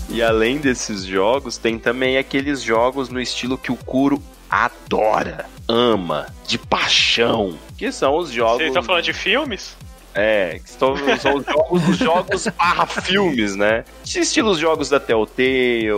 E além desses jogos, tem também aqueles jogos no estilo que o Kuro adora, ama, de paixão. Que são os jogos. Vocês estão falando de filmes? É, que estão, são os jogos, os jogos barra filmes, né? Estilos jogos da Telltale,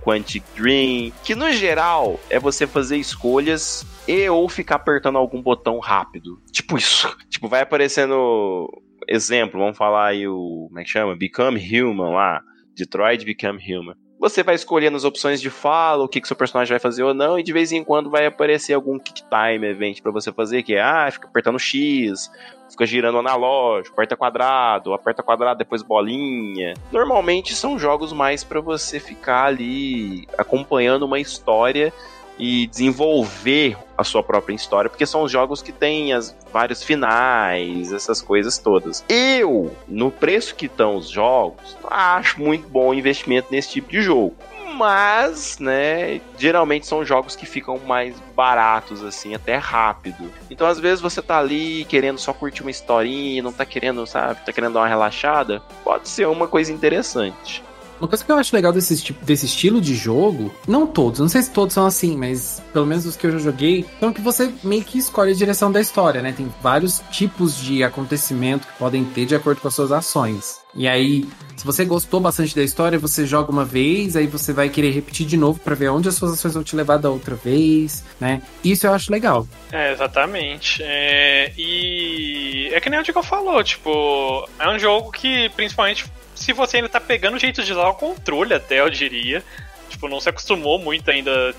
Quantic Dream, que no geral é você fazer escolhas e ou ficar apertando algum botão rápido. Tipo isso. Tipo, vai aparecendo exemplo, vamos falar aí o, como é que chama? Become Human lá, Detroit Become Human. Você vai escolhendo as opções de fala, o que, que seu personagem vai fazer ou não, e de vez em quando vai aparecer algum kick time event pra você fazer, que é, ah, fica apertando X, fica girando analógico, aperta quadrado, aperta quadrado, depois bolinha. Normalmente são jogos mais pra você ficar ali acompanhando uma história e desenvolver a sua própria história, porque são os jogos que têm as vários finais, essas coisas todas. Eu, no preço que estão os jogos, acho muito bom investimento nesse tipo de jogo. Mas, né, geralmente são jogos que ficam mais baratos, assim, até rápido. Então, às vezes, você tá ali querendo só curtir uma historinha, não tá querendo, sabe, tá querendo dar uma relaxada. Pode ser uma coisa interessante. Uma coisa que eu acho legal desse, tipo- desse estilo de jogo, não todos, não sei se todos são assim, mas pelo menos os que eu já joguei, são que você meio que escolhe a direção da história, né? Tem vários tipos de acontecimento que podem ter de acordo com as suas ações. E aí, se você gostou bastante da história, você joga uma vez, aí você vai querer repetir de novo pra ver onde as suas ações vão te levar da outra vez, né? Isso eu acho legal. É, exatamente. É, e é que nem o Diego falou, tipo, é um jogo que, principalmente, se você ainda tá pegando o jeito de usar o controle até, eu diria. Tipo, não se acostumou muito ainda,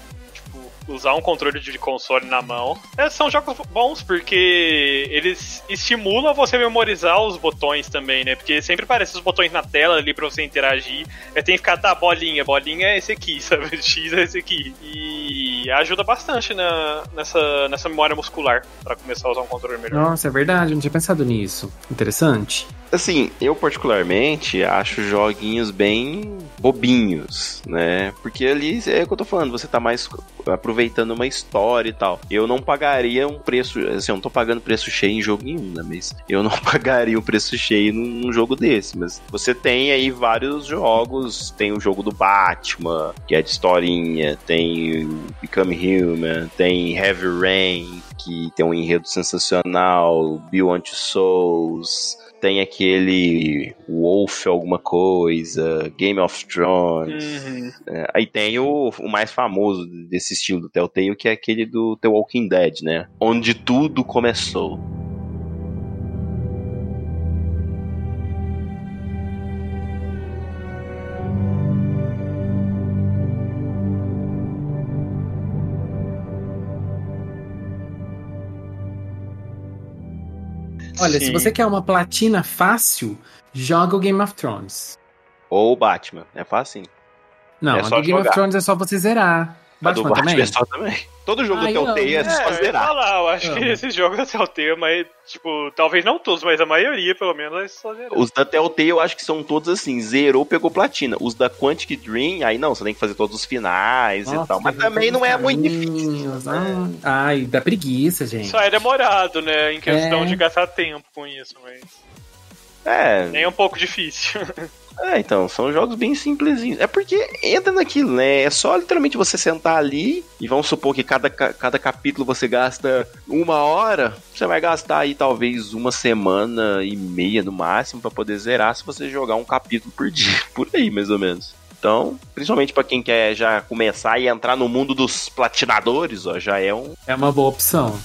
usar um controle de console na mão. É, são jogos bons porque eles estimulam você memorizar os botões também, né? Porque sempre aparecem os botões na tela ali pra você interagir. É, tem que ficar, tá, bolinha, bolinha é esse aqui, sabe? X é esse aqui. E ajuda bastante na, nessa, nessa memória muscular pra começar a usar um controle melhor. Nossa, é verdade, eu não tinha pensado nisso. Interessante. Assim, eu particularmente acho joguinhos bem bobinhos, né? Porque ali é o que eu tô falando, você tá mais aproveitando uma história e tal. Eu não pagaria um preço, assim, eu não tô pagando preço cheio em jogo nenhum, né? Mas eu não pagaria um preço cheio num, num jogo desse. Mas você tem aí vários jogos, tem o jogo do Batman, que é de historinha, tem o Become Human, tem Heavy Rain, que tem um enredo sensacional, Beyond Souls, tem aquele Wolf alguma coisa, Game of Thrones. Uhum. É, aí tem o, o mais famoso desse estilo do Telltale, que é aquele do The Walking Dead, né? Onde tudo começou. Olha, Sim. se você quer uma platina fácil, joga o Game of Thrones. Ou Batman, é fácil. Não, É do Game jogar. of Thrones é só você zerar. A do Batman também? é também. Todo jogo Ah, do Telltale é só É, falar, eu acho que Amo. esses jogos da Telltale, mas, tipo, talvez não todos, mas a maioria, pelo menos, é só zerar. Os da Telltale eu acho que são todos assim, zerou, pegou platina. Os da Quantic Dream, aí não, você tem que fazer todos os finais e Nossa, tal. Mas também não é muito difícil. ah, né? Ai, dá preguiça, gente. Só é demorado, né, em questão É. de gastar tempo com isso, mas É, nem um pouco difícil. é, então, são jogos bem simplesinhos. É porque entra naquilo, né? É só literalmente você sentar ali e vamos supor que cada, ca- cada capítulo você gasta uma hora, você vai gastar aí talvez uma semana e meia no máximo pra poder zerar se você jogar um capítulo por dia, por aí mais ou menos. Então, principalmente pra quem quer já começar e entrar no mundo dos platinadores, ó, já é um É uma boa opção.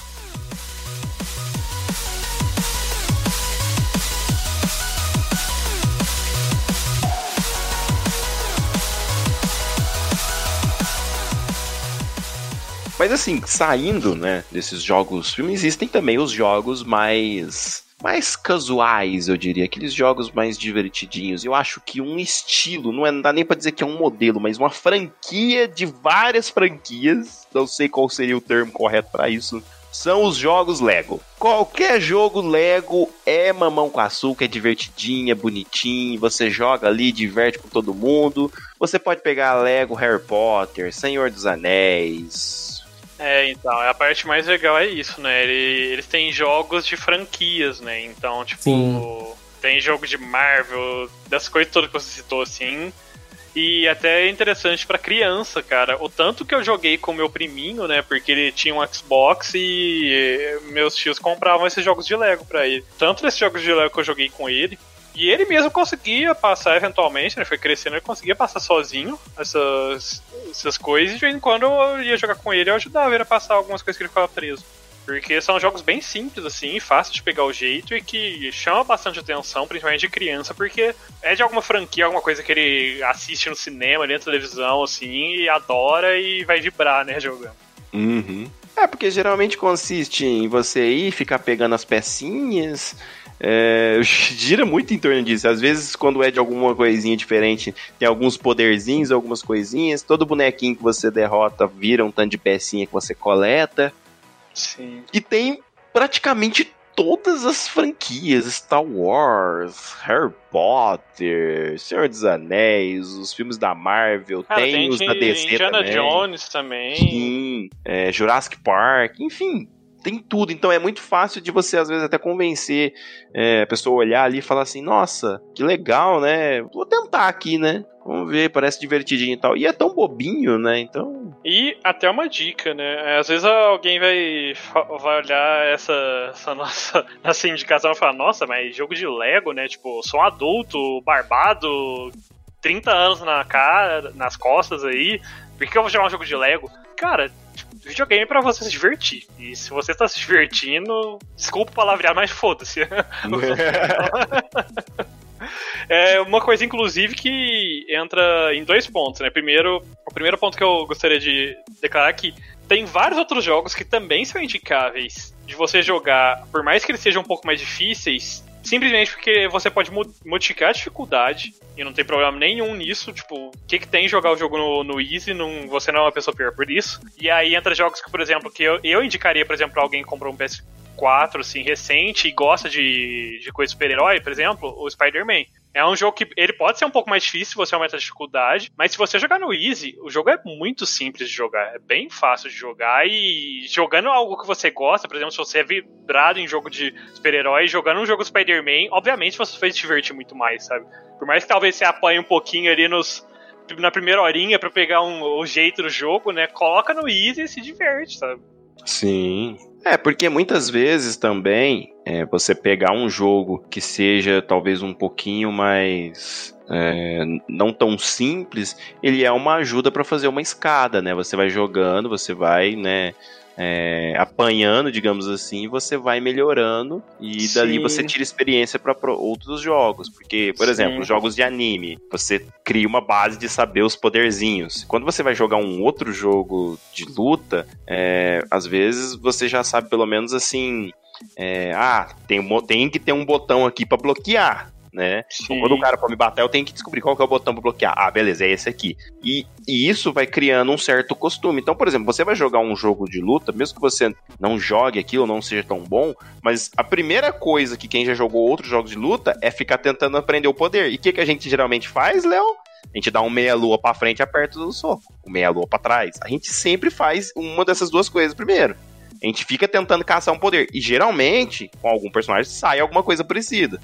Mas assim, saindo, né, desses jogos filme, existem também os jogos mais mais casuais, eu diria, aqueles jogos mais divertidinhos. Eu acho que um estilo, não, é, não dá nem pra dizer que é um modelo, mas uma franquia de várias franquias, não sei qual seria o termo correto pra isso, são os jogos Lego. Qualquer jogo Lego é mamão com açúcar, é divertidinho, é bonitinho, você joga ali, diverte com todo mundo. Você pode pegar Lego Harry Potter, Senhor dos Anéis, É, então, a parte mais legal é isso, né? Ele- eles têm jogos de franquias, né? Então, tipo, Sim. tem jogo de Marvel, das coisas todas que você citou, assim. E até é interessante pra criança, cara. O tanto que eu joguei com meu priminho, né? Porque ele tinha um Xbox e meus tios compravam esses jogos de Lego pra ele. Tanto desses jogos de Lego que eu joguei com ele. E ele mesmo conseguia passar eventualmente, né? Foi crescendo, ele conseguia passar sozinho essas, essas coisas. E de vez em quando eu ia jogar com ele, eu ajudava ele a passar algumas coisas que ele ficava preso. Porque são jogos bem simples, assim, fáceis de pegar o jeito e que chama bastante atenção, principalmente de criança, porque é de alguma franquia, alguma coisa que ele assiste no cinema, ali na televisão, assim, e adora e vai vibrar, né, jogando. Uhum. É, porque geralmente consiste em você ir ficar pegando as pecinhas. É, gira muito em torno disso. Às vezes, quando é de alguma coisinha diferente, tem alguns poderzinhos, algumas coisinhas. Todo bonequinho que você derrota vira um tanto de pecinha que você coleta. Sim. E tem praticamente todas as franquias: Star Wars, Harry Potter, Senhor dos Anéis, os filmes da Marvel, tem, tem, os da DC Indiana também. Jones também. Sim, é, Jurassic Park, enfim, tem tudo. Então é muito fácil de você, às vezes, até convencer é, a pessoa olhar ali e falar assim: nossa, que legal, né? Vou tentar aqui, né? Vamos ver, parece divertidinho e tal. E é tão bobinho, né? Então. E até uma dica, né? Às vezes alguém vai, vai olhar essa, essa nossa essa indicação e falar, nossa, mas jogo de Lego, né? Tipo, sou um adulto, barbado, 30 anos na cara, nas costas aí, por que eu vou jogar um jogo de Lego? Cara, videogame é pra você se divertir. E se você tá se divertindo, desculpa o palavrear, mas foda-se. É uma coisa, inclusive, que entra em dois pontos, né? Primeiro, o primeiro ponto que eu gostaria de declarar é que tem vários outros jogos que também são indicáveis de você jogar, por mais que eles sejam um pouco mais difíceis, simplesmente porque você pode mo- modificar a dificuldade e não tem problema nenhum nisso. Tipo, o que, que tem jogar o jogo no, no Easy? Não, você não é uma pessoa pior por isso. E aí entra jogos que, por exemplo, que eu, eu indicaria, por exemplo, pra alguém que comprou um PS4 assim, recente e gosta de, de coisa super-herói, por exemplo, o Spider-Man. É um jogo que ele pode ser um pouco mais difícil se você aumenta a dificuldade, mas se você jogar no Easy, o jogo é muito simples de jogar, é bem fácil de jogar e jogando algo que você gosta, por exemplo, se você é vibrado em jogo de super-herói, jogando um jogo Spider-Man, obviamente você vai se divertir muito mais, sabe? Por mais que talvez você apanhe um pouquinho ali nos na primeira horinha pra pegar um, o jeito do jogo, né? Coloca no Easy e se diverte, sabe? Sim. É, porque muitas vezes também é, você pegar um jogo que seja talvez um pouquinho mais é, não tão simples, ele é uma ajuda para fazer uma escada, né? Você vai jogando, você vai, né? É, apanhando, digamos assim, você vai melhorando e Sim. dali você tira experiência para outros jogos. Porque, por Sim. exemplo, jogos de anime, você cria uma base de saber os poderzinhos. Quando você vai jogar um outro jogo de luta, é, às vezes você já sabe pelo menos assim. É, ah, tem, tem que ter um botão aqui para bloquear né? Então, quando o cara for me bater, eu tenho que descobrir qual que é o botão pra bloquear. Ah, beleza, é esse aqui. E, e isso vai criando um certo costume. Então, por exemplo, você vai jogar um jogo de luta, mesmo que você não jogue aquilo, não seja tão bom, mas a primeira coisa que quem já jogou outros jogos de luta é ficar tentando aprender o poder. E o que, que a gente geralmente faz, Léo? A gente dá um meia-lua pra frente e aperta o soco. Um meia-lua pra trás. A gente sempre faz uma dessas duas coisas primeiro. A gente fica tentando caçar um poder. E geralmente, com algum personagem, sai alguma coisa parecida.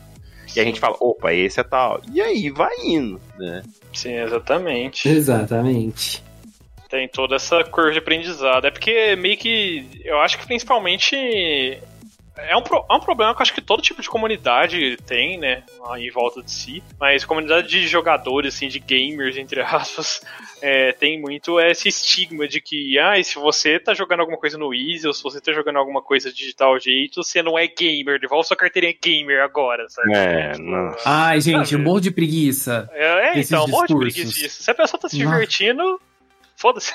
E a gente fala, opa, esse é tal. E aí vai indo, né? Sim, exatamente. Exatamente. Tem toda essa curva de aprendizado. É porque meio que. Eu acho que principalmente é um, é um problema que eu acho que todo tipo de comunidade tem, né? Em volta de si. Mas comunidade de jogadores, assim, de gamers, entre aspas, é, tem muito esse estigma de que, ah, se você tá jogando alguma coisa no Easy, ou se você tá jogando alguma coisa de tal jeito, você não é gamer. Devolve sua carteirinha gamer agora, sabe? É, não. Ai, gente, um monte de preguiça. É, é então, um monte de preguiça disso. Se a pessoa tá se divertindo, Foda-se.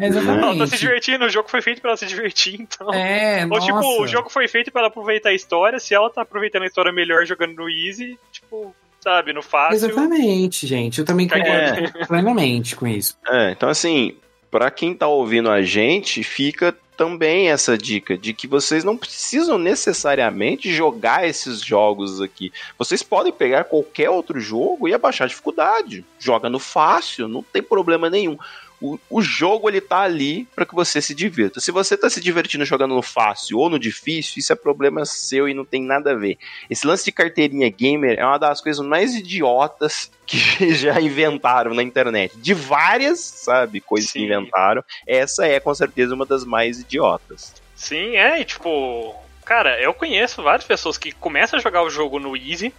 Exatamente. Ela tá se divertindo, o jogo foi feito pra ela se divertir, então. É, Ou tipo, o jogo foi feito pra ela aproveitar a história, se ela tá aproveitando a história melhor jogando no Easy, tipo, sabe, no fácil. Exatamente, gente. Eu também concordo é. plenamente com isso. É, então assim, para quem tá ouvindo a gente, fica também essa dica de que vocês não precisam necessariamente jogar esses jogos aqui. Vocês podem pegar qualquer outro jogo e abaixar a dificuldade. Joga no fácil, não tem problema nenhum. O, o jogo ele tá ali para que você se divirta. Se você tá se divertindo jogando no fácil ou no difícil, isso é problema seu e não tem nada a ver. Esse lance de carteirinha gamer é uma das coisas mais idiotas que já inventaram na internet. De várias, sabe, coisas Sim. que inventaram, essa é com certeza uma das mais idiotas. Sim, é, e tipo, cara, eu conheço várias pessoas que começam a jogar o jogo no easy,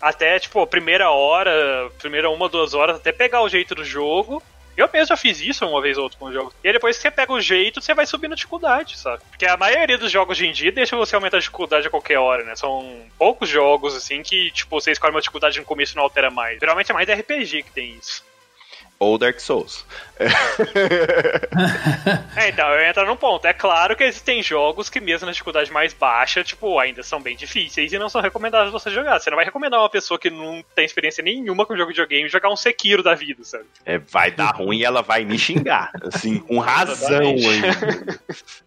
até, tipo, a primeira hora, primeira uma, duas horas, até pegar o jeito do jogo, eu mesmo já fiz isso uma vez ou outra com o jogo. E aí depois que você pega o jeito, você vai subindo a dificuldade, sabe? Porque a maioria dos jogos de em dia deixa você aumentar a dificuldade a qualquer hora, né? São poucos jogos, assim, que, tipo, você escolhe uma dificuldade no começo e não altera mais. Geralmente é mais RPG que tem isso ou Dark Souls. é, então, eu entro num ponto. É claro que existem jogos que, mesmo na dificuldade mais baixa, tipo, ainda são bem difíceis e não são recomendáveis você jogar. Você não vai recomendar uma pessoa que não tem experiência nenhuma com jogo de videogame jogar um Sekiro da vida, sabe? É, vai dar ruim e ela vai me xingar. Assim, com razão ainda.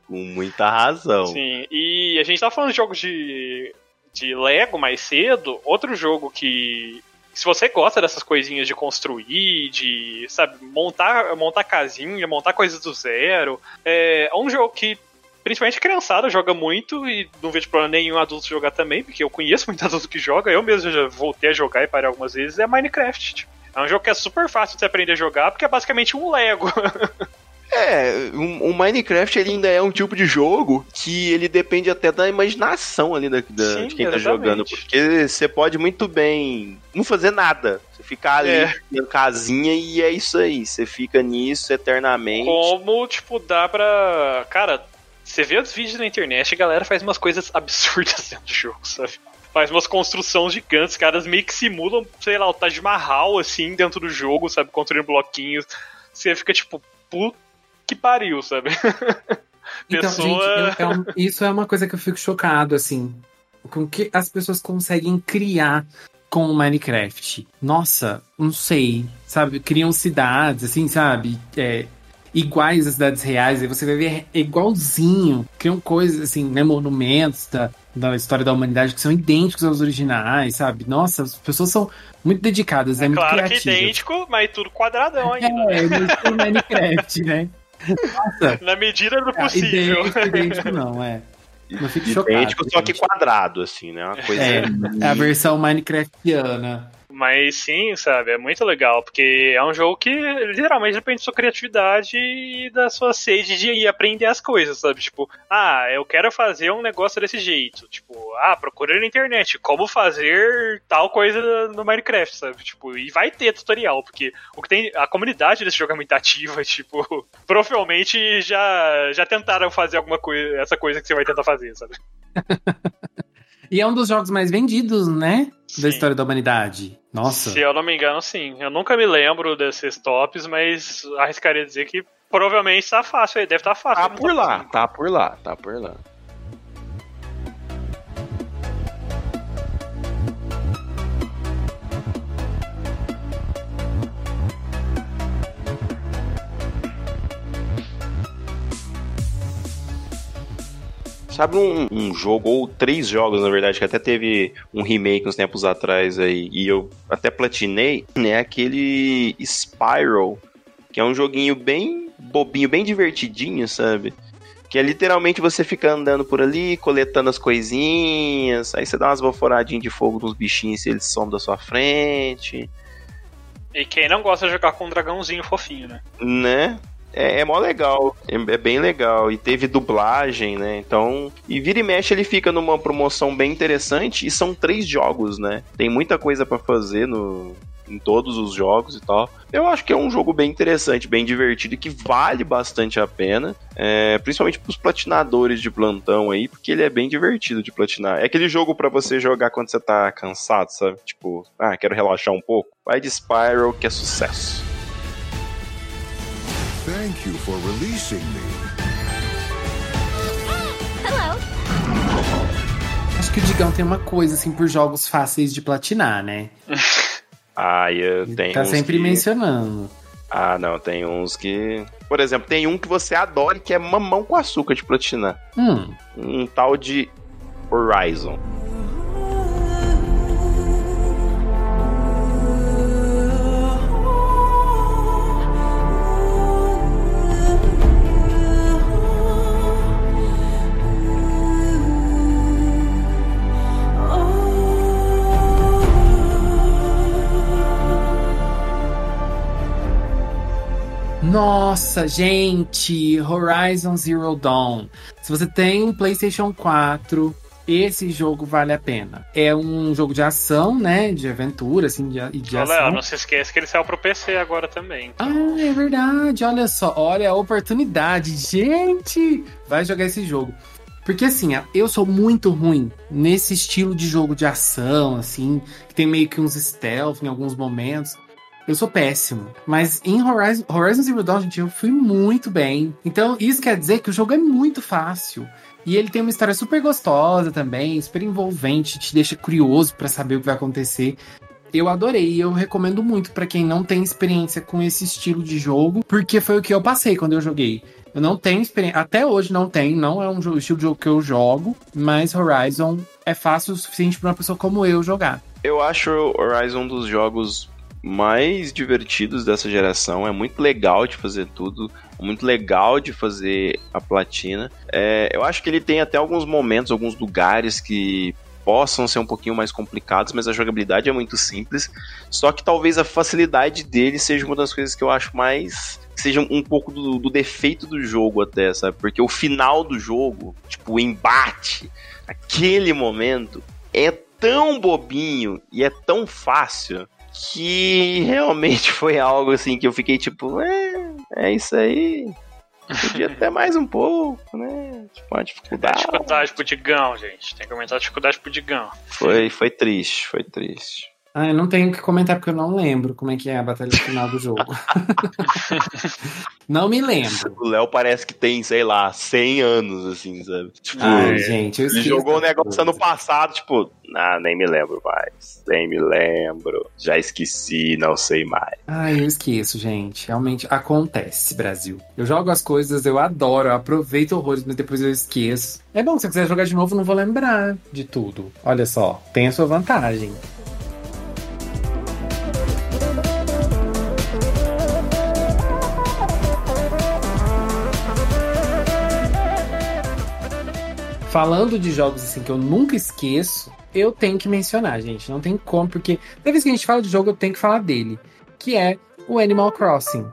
com muita razão. Sim, e a gente tá falando de jogos de, de Lego mais cedo. Outro jogo que se você gosta dessas coisinhas de construir, de, sabe, montar, montar casinha, montar coisas do zero, é, é um jogo que principalmente criançada joga muito e não vejo problema nenhum adulto jogar também, porque eu conheço muito adulto que joga, eu mesmo já voltei a jogar e parei algumas vezes, é Minecraft. Tipo. É um jogo que é super fácil de você aprender a jogar, porque é basicamente um Lego. É, o um, um Minecraft ele ainda é um tipo de jogo que ele depende até da imaginação ali da, da Sim, de quem tá exatamente. tá jogando. Porque você pode muito bem não fazer nada. Você ficar ali é. na casinha e é isso aí. Você fica nisso eternamente. Como, tipo, dá pra. Cara, você vê os vídeos na internet e a galera faz umas coisas absurdas dentro do jogo, sabe? Faz umas construções gigantes, caras meio que simulam, sei lá, o Taj Mahal, assim, dentro do jogo, sabe? Construindo bloquinhos. Você fica tipo, puta que pariu, sabe? Então, Pessoa... gente, eu, é um, isso é uma coisa que eu fico chocado, assim. Com que as pessoas conseguem criar com o Minecraft. Nossa, não sei, sabe? Criam cidades, assim, sabe? É, iguais às cidades reais, e você vai ver igualzinho. Criam coisas, assim, né? Monumentos da, da história da humanidade que são idênticos aos originais, sabe? Nossa, as pessoas são muito dedicadas, é, é muito claro criativas. que idêntico, mas tudo quadradão ainda. É, é Minecraft, né? Nossa. Na medida do possível. Idêntico, idêntico não, é. Não fico chocado. Idêntico, só que quadrado, assim, né? Uma coisa... É, é a versão Minecraftiana. Mas sim, sabe, é muito legal, porque é um jogo que literalmente depende da sua criatividade e da sua sede de aprender as coisas, sabe? Tipo, ah, eu quero fazer um negócio desse jeito. Tipo, ah, procura na internet como fazer tal coisa no Minecraft, sabe? Tipo, e vai ter tutorial, porque o que tem. A comunidade desse jogo é muito ativa, tipo, provavelmente já, já tentaram fazer alguma coisa, essa coisa que você vai tentar fazer, sabe? E é um dos jogos mais vendidos, né? Sim. Da história da humanidade. Nossa. Se eu não me engano, sim. Eu nunca me lembro desses tops, mas arriscaria dizer que provavelmente tá fácil aí. Deve estar tá fácil. Tá por lá, tá por lá, tá por lá. Sabe um, um, jogo, ou três jogos, na verdade, que até teve um remake uns tempos atrás aí, e eu até platinei, né? Aquele Spiral, que é um joguinho bem bobinho, bem divertidinho, sabe? Que é literalmente você fica andando por ali, coletando as coisinhas, aí você dá umas baforadinhas de fogo nos bichinhos e eles somem da sua frente. E quem não gosta de jogar com um dragãozinho fofinho, né? Né? É, é mó legal, é, é, bem legal. E teve dublagem, né? Então. E vira e mexe ele fica numa promoção bem interessante. E são três jogos, né? Tem muita coisa para fazer no, em todos os jogos e tal. Eu acho que é um jogo bem interessante, bem divertido e que vale bastante a pena, é, principalmente para os platinadores de plantão aí, porque ele é bem divertido de platinar. É aquele jogo para você jogar quando você tá cansado, sabe? Tipo, ah, quero relaxar um pouco. Vai de Spiral que é sucesso. Thank you for releasing me. Hello. Acho que o Digão tem uma coisa assim por jogos fáceis de platinar, né? ah, eu tenho. Tá sempre que... mencionando. Ah, não, tem uns que. Por exemplo, tem um que você adora que é mamão com açúcar de platinar. Hum. Um tal de Horizon. Nossa, gente, Horizon Zero Dawn. Se você tem um PlayStation 4, esse jogo vale a pena. É um jogo de ação, né? De aventura, assim, de, de olha, ação. não se esqueça que ele saiu pro PC agora também. Então. Ah, é verdade. Olha só, olha a oportunidade. Gente, vai jogar esse jogo. Porque assim, eu sou muito ruim nesse estilo de jogo de ação, assim, que tem meio que uns stealth em alguns momentos. Eu sou péssimo. Mas em Horizon, Horizon Zero Dawn, gente, eu fui muito bem. Então, isso quer dizer que o jogo é muito fácil. E ele tem uma história super gostosa também, super envolvente, te deixa curioso para saber o que vai acontecer. Eu adorei e eu recomendo muito para quem não tem experiência com esse estilo de jogo, porque foi o que eu passei quando eu joguei. Eu não tenho experiência, até hoje não tenho, não é um estilo de jogo que eu jogo, mas Horizon é fácil o suficiente para uma pessoa como eu jogar. Eu acho Horizon um dos jogos mais divertidos dessa geração. É muito legal de fazer tudo, muito legal de fazer a platina. É, eu acho que ele tem até alguns momentos, alguns lugares que possam ser um pouquinho mais complicados, mas a jogabilidade é muito simples. Só que talvez a facilidade dele seja uma das coisas que eu acho mais. Que seja um pouco do, do defeito do jogo, até, sabe? Porque o final do jogo, tipo, o embate, aquele momento, é tão bobinho e é tão fácil que realmente foi algo assim que eu fiquei tipo, é, é isso aí. Podia até mais um pouco, né? Tipo, uma dificuldade. É dificuldade pro Digão, gente. Tem que aumentar a dificuldade pro Digão. Foi, foi triste, foi triste. Ah, eu não tenho que comentar porque eu não lembro como é que é a batalha final do jogo. não me lembro. O Léo parece que tem, sei lá, 100 anos, assim, sabe? Tipo, Ai, gente, eu ele jogou o um negócio ano passado, tipo, ah, nem me lembro mais. Nem me lembro. Já esqueci, não sei mais. Ah, eu esqueço, gente. Realmente acontece, Brasil. Eu jogo as coisas, eu adoro, eu aproveito horrores, mas depois eu esqueço. É bom, se eu quiser jogar de novo, não vou lembrar de tudo. Olha só, tem a sua vantagem. Falando de jogos assim que eu nunca esqueço, eu tenho que mencionar, gente. Não tem como, porque toda vez que a gente fala de jogo, eu tenho que falar dele. Que é o Animal Crossing.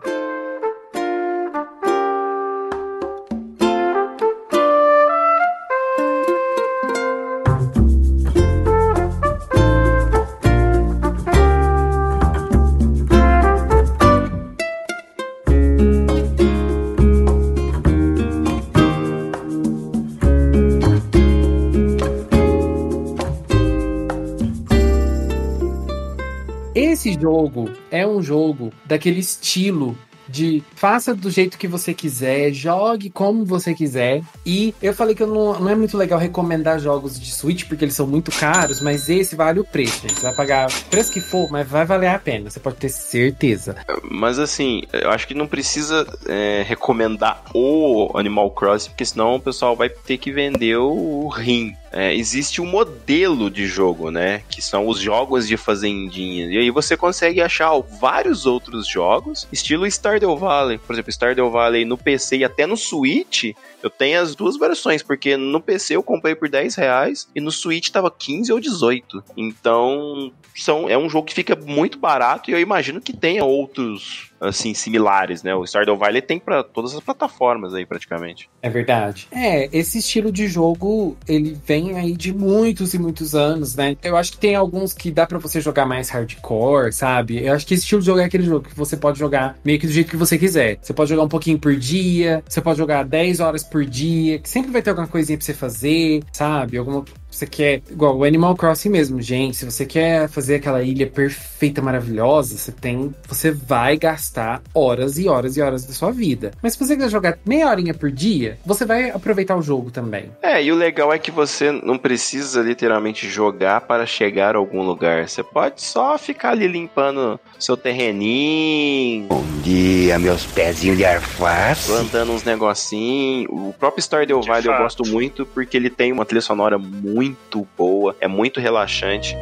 Esse jogo é um jogo daquele estilo de faça do jeito que você quiser, jogue como você quiser. E eu falei que eu não, não é muito legal recomendar jogos de Switch porque eles são muito caros, mas esse vale o preço, gente. Você vai pagar o preço que for, mas vai valer a pena, você pode ter certeza. Mas assim, eu acho que não precisa é, recomendar o Animal Crossing, porque senão o pessoal vai ter que vender o rim. É, existe um modelo de jogo, né? Que são os jogos de fazendinha. E aí você consegue achar vários outros jogos, estilo Stardew Valley. Por exemplo, Stardew Valley no PC e até no Switch, eu tenho as duas versões, porque no PC eu comprei por 10 reais e no Switch tava 15 ou 18. Então, são, é um jogo que fica muito barato e eu imagino que tenha outros assim, similares, né? O Stardew Valley tem para todas as plataformas aí, praticamente. É verdade. É, esse estilo de jogo, ele vem aí de muitos e muitos anos, né? Eu acho que tem alguns que dá para você jogar mais hardcore, sabe? Eu acho que esse estilo de jogo é aquele jogo que você pode jogar meio que do jeito que você quiser. Você pode jogar um pouquinho por dia, você pode jogar 10 horas por dia, que sempre vai ter alguma coisinha pra você fazer, sabe? Alguma você quer, igual o Animal Crossing mesmo, gente, se você quer fazer aquela ilha perfeita, maravilhosa, você tem, você vai gastar horas e horas e horas da sua vida. Mas se você quiser jogar meia horinha por dia, você vai aproveitar o jogo também. É, e o legal é que você não precisa literalmente jogar para chegar a algum lugar. Você pode só ficar ali limpando seu terreninho. Bom dia, meus pezinhos de arface. Plantando uns negocinhos. O próprio Stardew Valley eu gosto muito porque ele tem uma trilha sonora muito muito boa, é muito relaxante.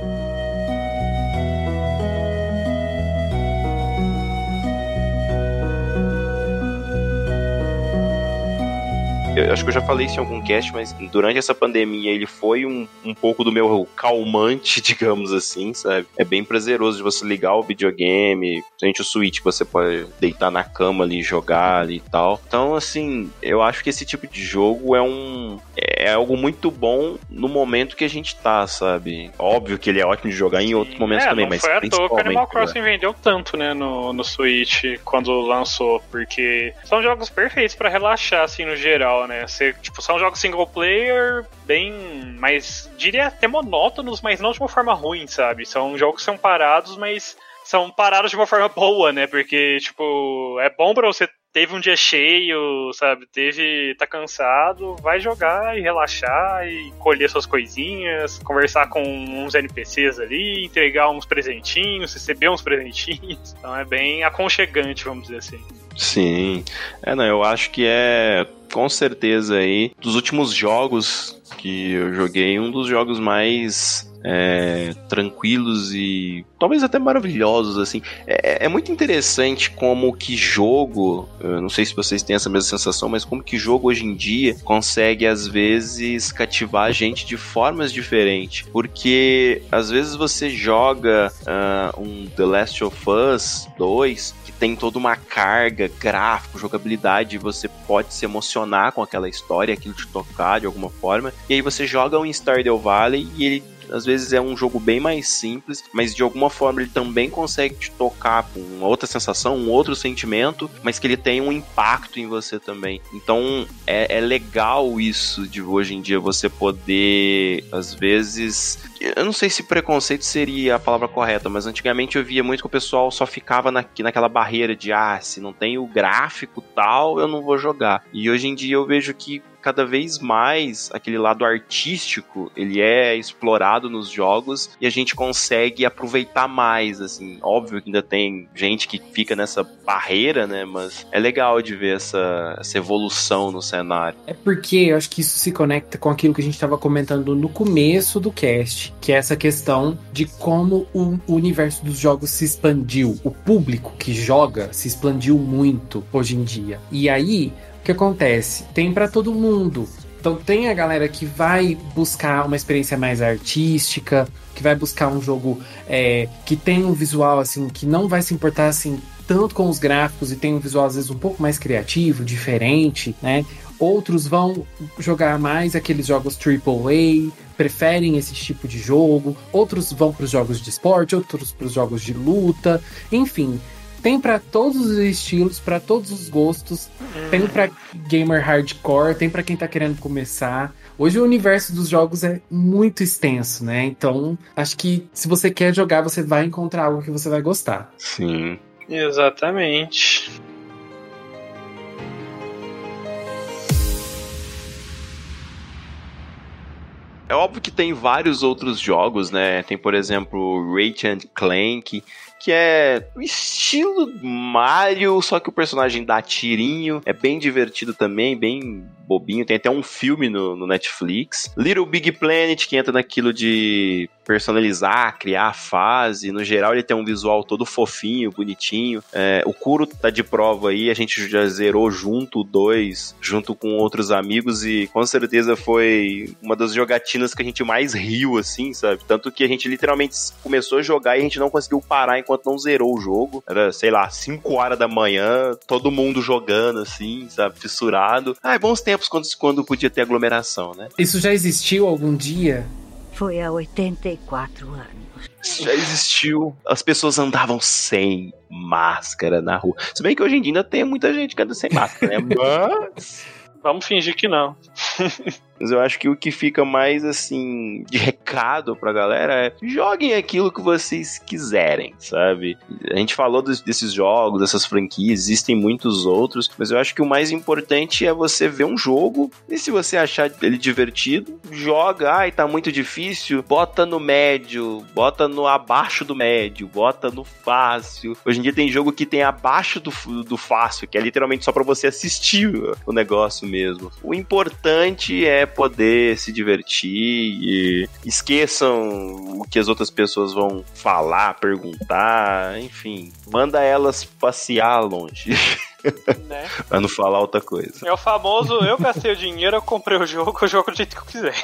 eu acho que eu já falei isso em algum cast, mas durante essa pandemia ele foi um, um pouco do meu calmante, digamos assim, sabe? É bem prazeroso de você ligar o videogame, principalmente o Switch, que você pode deitar na cama ali, jogar ali e tal. Então, assim, eu acho que esse tipo de jogo é um. É algo muito bom no momento que a gente tá, sabe? Óbvio que ele é ótimo de jogar em outros momentos é, também, mas. Foi à toa que o Animal Crossing vendeu tanto, né, no, no Switch quando lançou, porque são jogos perfeitos para relaxar, assim, no geral, né? Você, tipo, são jogos single player bem mais, diria até monótonos, mas não de uma forma ruim, sabe? São jogos que são parados, mas são parados de uma forma boa, né? Porque, tipo, é bom pra você teve um dia cheio, sabe? Teve. tá cansado, vai jogar e relaxar e colher suas coisinhas, conversar com uns NPCs ali, entregar uns presentinhos, receber uns presentinhos. Então é bem aconchegante, vamos dizer assim. Sim. É, não, eu acho que é com certeza aí dos últimos jogos que eu joguei, um dos jogos mais é, tranquilos e talvez até maravilhosos, assim. É, é, muito interessante como que jogo, não sei se vocês têm essa mesma sensação, mas como que jogo hoje em dia consegue às vezes cativar a gente de formas diferentes. Porque às vezes você joga uh, um The Last of Us 2 que tem toda uma carga, gráfico, jogabilidade, você pode se emocionar com aquela história, aquilo te tocar de alguma forma. E aí você joga um Stardew Valley e ele às vezes é um jogo bem mais simples, mas de alguma forma ele também consegue te tocar com uma outra sensação, um outro sentimento, mas que ele tem um impacto em você também. Então é, é legal isso de hoje em dia você poder, às vezes, eu não sei se preconceito seria a palavra correta, mas antigamente eu via muito que o pessoal só ficava na, naquela barreira de ah, se não tem o gráfico tal, eu não vou jogar. E hoje em dia eu vejo que cada vez mais aquele lado artístico ele é explorado nos jogos e a gente consegue aproveitar mais assim. Óbvio que ainda tem gente que fica nessa barreira né mas é legal de ver essa, essa evolução no cenário. É porque eu acho que isso se conecta com aquilo que a gente estava comentando no começo do cast que é essa questão de como o universo dos jogos se expandiu. O público que joga se expandiu muito hoje em dia. E aí que acontece? Tem para todo mundo. Então tem a galera que vai buscar uma experiência mais artística, que vai buscar um jogo é, que tem um visual assim, que não vai se importar assim tanto com os gráficos e tem um visual às vezes um pouco mais criativo, diferente, né? Outros vão jogar mais aqueles jogos AAA, preferem esse tipo de jogo. Outros vão para os jogos de esporte, outros para os jogos de luta. Enfim, tem para todos os estilos, para todos os gostos. Tem para gamer hardcore, tem para quem tá querendo começar. Hoje o universo dos jogos é muito extenso, né? Então, acho que se você quer jogar, você vai encontrar algo que você vai gostar. Sim. Exatamente. É óbvio que tem vários outros jogos, né? Tem, por exemplo, Ratchet Clank, que é o estilo Mario, só que o personagem dá tirinho. É bem divertido também, bem bobinho. Tem até um filme no, no Netflix. Little Big Planet, que entra naquilo de personalizar, criar a fase. No geral, ele tem um visual todo fofinho, bonitinho. É, o Kuro tá de prova aí, a gente já zerou junto 2, junto com outros amigos, e com certeza foi uma das jogatinas que a gente mais riu, assim, sabe? Tanto que a gente literalmente começou a jogar e a gente não conseguiu parar enquanto não zerou o jogo. Era, sei lá, 5 horas da manhã, todo mundo jogando, assim, sabe? Fissurado. Ah, é bons tempos quando, quando podia ter aglomeração, né? Isso já existiu algum dia? Foi há 84 anos. já existiu. As pessoas andavam sem máscara na rua. Se bem que hoje em dia ainda tem muita gente que anda sem máscara, né? Mas. Vamos fingir que não. Mas eu acho que o que fica mais assim de recado pra galera é joguem aquilo que vocês quiserem, sabe? A gente falou dos, desses jogos, dessas franquias, existem muitos outros, mas eu acho que o mais importante é você ver um jogo e se você achar ele divertido, joga. Ai, tá muito difícil, bota no médio, bota no abaixo do médio, bota no fácil. Hoje em dia tem jogo que tem abaixo do, do fácil, que é literalmente só para você assistir o negócio mesmo. O importante é poder se divertir e esqueçam o que as outras pessoas vão falar, perguntar, enfim, manda elas passear longe. Né? pra não falar outra coisa. É o famoso, eu gastei o dinheiro, eu comprei o jogo, eu jogo do jeito que eu quiser.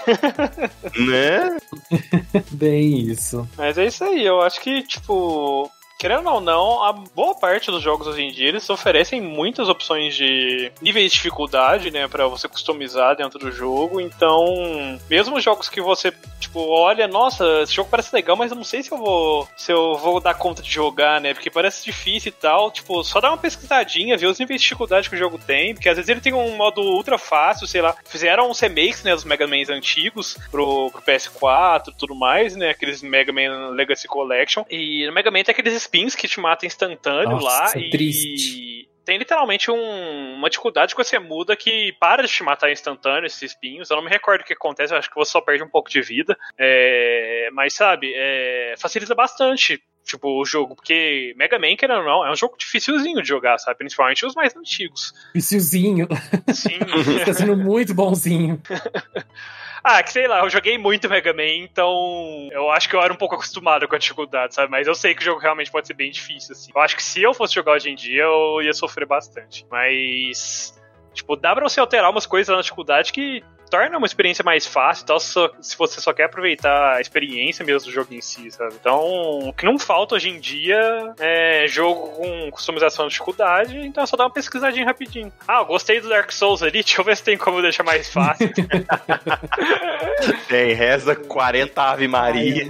né? Bem isso. Mas é isso aí, eu acho que, tipo, Querendo ou não, a boa parte dos jogos hoje em dia eles oferecem muitas opções de níveis de dificuldade, né, para você customizar dentro do jogo. Então, mesmo jogos que você tipo olha, nossa, esse jogo parece legal, mas eu não sei se eu vou se eu vou dar conta de jogar, né, porque parece difícil e tal. Tipo, só dá uma pesquisadinha, ver os níveis de dificuldade que o jogo tem, porque às vezes ele tem um modo ultra fácil, sei lá. Fizeram uns remakes, né, dos Mega Mans antigos pro, pro PS4, tudo mais, né, aqueles Mega Man Legacy Collection. E no Mega Man tem aqueles spins que te matam instantâneo Nossa, lá é e triste. tem literalmente um- uma dificuldade que você muda que para de te matar instantâneo esses espinhos. Eu não me recordo o que acontece, eu acho que você só perde um pouco de vida. É, mas sabe, é, facilita bastante. Tipo, o jogo, porque Mega Man, querendo ou não, é um jogo dificilzinho de jogar, sabe? Principalmente os mais antigos. Viciozinho. Sim. tá sendo muito bonzinho. Ah, que sei lá, eu joguei muito Mega Man, então eu acho que eu era um pouco acostumado com a dificuldade, sabe? Mas eu sei que o jogo realmente pode ser bem difícil, assim. Eu acho que se eu fosse jogar hoje em dia, eu ia sofrer bastante. Mas. Tipo, dá pra você alterar umas coisas na dificuldade que torna uma experiência mais fácil e tal, só- se você só quer aproveitar a experiência mesmo do jogo em si, sabe? Então, o que não falta hoje em dia é jogo com customização de dificuldade, então é só dar uma pesquisadinha rapidinho. Ah, eu gostei do Dark Souls ali, deixa eu ver se tem como deixar mais fácil. Tem, reza 40 Ave Maria.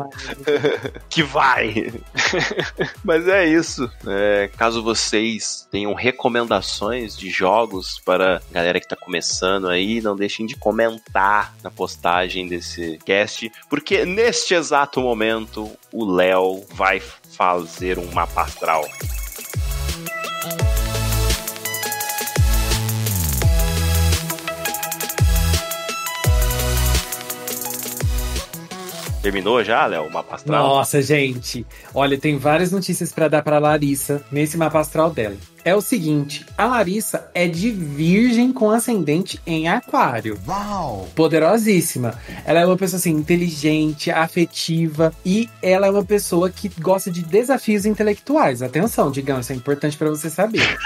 que vai. Mas é isso. É, caso vocês tenham recomendações de jogos para a galera que tá começando aí, não deixem de comentar na postagem desse cast, porque neste exato momento o Léo vai fazer um mapa astral. Terminou já, Léo, o mapa astral? Nossa, gente. Olha, tem várias notícias pra dar pra Larissa nesse mapa astral dela. É o seguinte, a Larissa é de virgem com ascendente em aquário. Uau! Poderosíssima. Ela é uma pessoa assim, inteligente, afetiva e ela é uma pessoa que gosta de desafios intelectuais. Atenção, digamos, isso é importante pra você saber.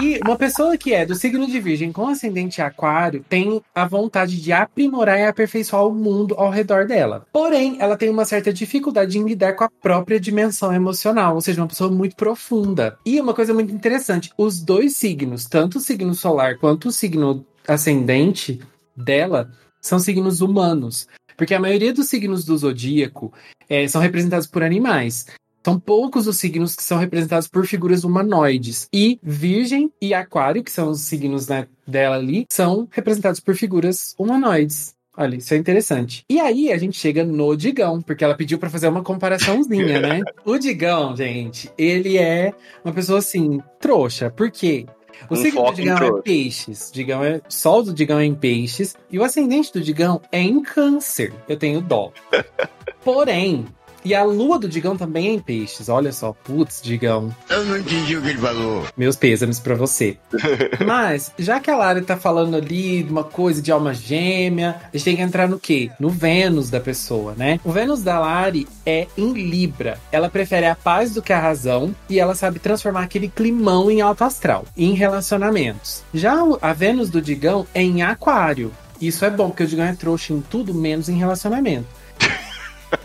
E uma pessoa que é do signo de Virgem com ascendente aquário tem a vontade de aprimorar e aperfeiçoar o mundo ao redor dela. Porém, ela tem uma certa dificuldade em lidar com a própria dimensão emocional, ou seja, uma pessoa muito profunda. E uma coisa muito interessante, os dois signos, tanto o signo solar quanto o signo ascendente dela, são signos humanos. Porque a maioria dos signos do zodíaco é, são representados por animais. São poucos os signos que são representados por figuras humanoides. E Virgem e Aquário, que são os signos né, dela ali, são representados por figuras humanoides. Olha, isso é interessante. E aí a gente chega no Digão, porque ela pediu para fazer uma comparaçãozinha, né? O Digão, gente, ele é uma pessoa assim, trouxa. Por quê? O Um signo do Digão é peixes. Digão é, o sol do Digão é em peixes. E o ascendente do Digão é em câncer. Eu tenho dó. Porém, e a lua do Digão também é em peixes. Olha só, putz, Digão. Eu não entendi o que ele falou. Meus pêsames pra você. Mas, já que a Lara tá falando ali de uma coisa de alma gêmea, a gente tem que entrar no quê? No Vênus da pessoa, né? O Vênus da Lari é em Libra. Ela prefere a paz do que a razão e ela sabe transformar aquele climão em alto astral, em relacionamentos. Já a Vênus do Digão é em Aquário. Isso é bom, porque o Digão é trouxa em tudo menos em relacionamento.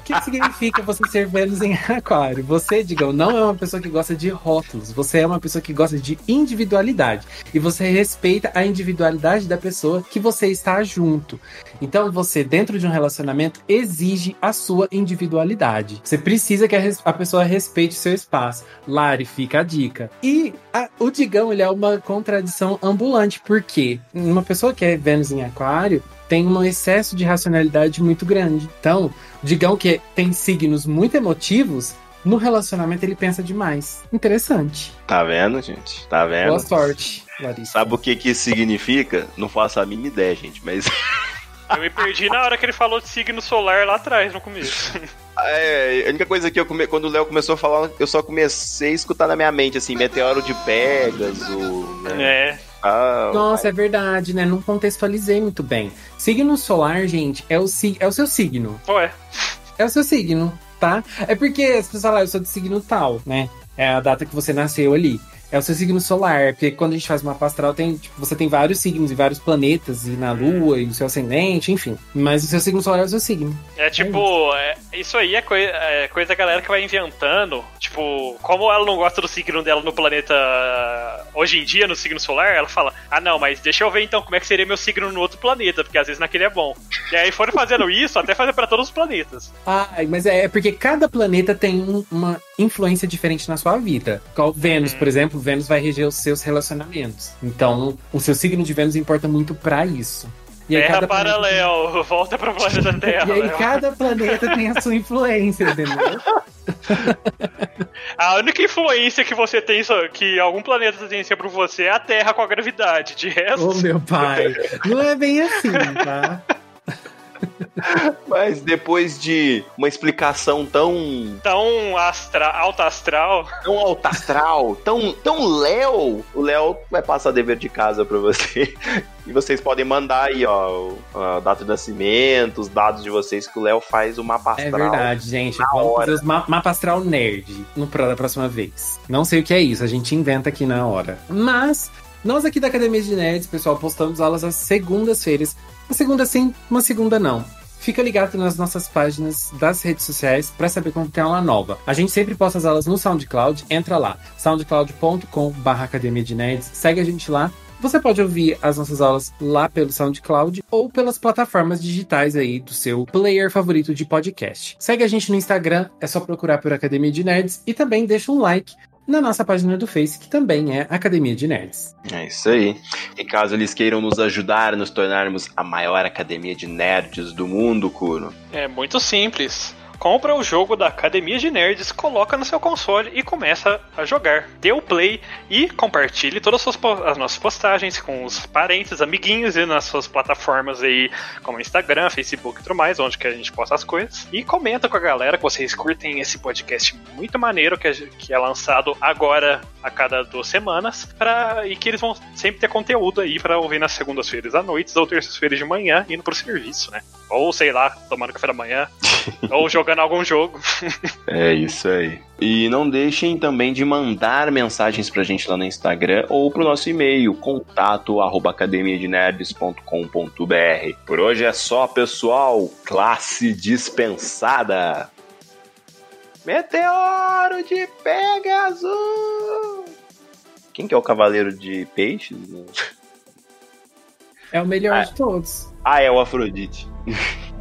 Que significa você ser Vênus em Aquário? Você, Digão, não é uma pessoa que gosta de rótulos. Você é uma pessoa que gosta de individualidade. E você respeita a individualidade da pessoa que você está junto. Então, você, dentro de um relacionamento, exige a sua individualidade. Você precisa que a, a pessoa respeite seu espaço. Lari, fica a dica. E a- o Digão, ele é uma contradição ambulante. Por quê? Uma pessoa que é Vênus em Aquário tem um excesso de racionalidade muito grande. Então, Digão que tem signos muito emotivos, no relacionamento ele pensa demais. Interessante. Tá vendo, gente? Tá vendo? Boa sorte, Larissa. Sabe o que que isso significa? Não faço a mínima ideia, gente, mas Eu me perdi na hora que ele falou de signo solar lá atrás, no começo. é, a única coisa que eu come... quando o Léo começou a falar, eu só comecei a escutar na minha mente assim, meteoro de Pégaso, né? É. Ah, Nossa, é verdade, né? Não contextualizei muito bem. Signo solar, gente, é o, si- é o seu signo. Ué. É o seu signo, tá? É porque as pessoas falam, ah, eu sou de signo tal, né? É a data que você nasceu ali. É o seu signo solar, porque quando a gente faz uma astral, tem, tipo, você tem vários signos e vários planetas, e na lua, e o seu ascendente, enfim. Mas o seu signo solar é o seu signo. É tipo, é, isso aí é, coi é coisa da galera que vai inventando. Tipo, como ela não gosta do signo dela no planeta hoje em dia, no signo solar, ela fala: Ah, não, mas deixa eu ver então como é que seria meu signo no outro planeta, porque às vezes naquele é bom. E aí foram fazendo isso até fazer pra todos os planetas. Ah, mas é, é porque cada planeta tem um- uma influência diferente na sua vida. Vênus, por exemplo, Vênus vai reger os seus relacionamentos. Então, o seu signo de Vênus importa muito pra isso. E Terra cada planeta- paralelo, volta pro planeta Terra. E aí Léo. cada planeta tem a sua influência, entendeu? A única influência que você tem, que algum planeta tem sobre você é a Terra com a gravidade. De resto. Ô meu pai, não é bem assim, tá? Mas depois de uma explicação tão Tão astra, alta astral. tão alto astral, tão tão Léo, o Léo vai passar dever de casa pra você. E vocês podem mandar aí, ó, a data de nascimento, os dados de vocês que o Léo faz o mapa É astral. verdade, gente. Na Vamos hora. fazer os ma mapa astral nerd no, da próxima vez. Não sei o que é isso, a gente inventa aqui na hora. Mas, nós aqui da Academia de Nerds, pessoal, postamos aulas às segundas-feiras. Uma segunda sim, uma segunda não. Fica ligado nas nossas páginas das redes sociais para saber quando tem aula nova. A gente sempre posta as aulas no SoundCloud, entra lá, soundcloud.com.br Academia de Nerds, segue a gente lá. Você pode ouvir as nossas aulas lá pelo SoundCloud ou pelas plataformas digitais aí do seu player favorito de podcast. Segue a gente no Instagram, é só procurar por Academia de Nerds e também deixa um like na nossa página do Face, que também é Academia de Nerds. É isso aí. E caso eles queiram nos ajudar a nos tornarmos a maior academia de nerds do mundo, Kuno, É muito simples. Compra o jogo da Academia de Nerds, coloca no seu console e começa a jogar. Dê o play e compartilhe todas as, suas as nossas postagens com os parentes, amiguinhos e nas suas plataformas aí, como Instagram, Facebook e tudo mais, onde que a gente posta as coisas. E comenta com a galera que vocês curtem esse podcast muito maneiro que, gen- que é lançado agora a cada duas semanas, pra, e que eles vão sempre ter conteúdo aí pra ouvir nas segundas-feiras à noite ou terças-feiras de manhã, indo pro serviço, né? Ou sei lá, tomando café da manhã. Ou jogando algum jogo. É isso aí. E não deixem também de mandar mensagens pra gente lá no Instagram ou pro nosso e-mail, contato arroba academiadenerds.com.br. Por hoje é só, pessoal. Classe dispensada. Meteoro de Pegasus! Quem que é o cavaleiro de peixes? É o melhor Ah. de todos. Ah, é o Afrodite.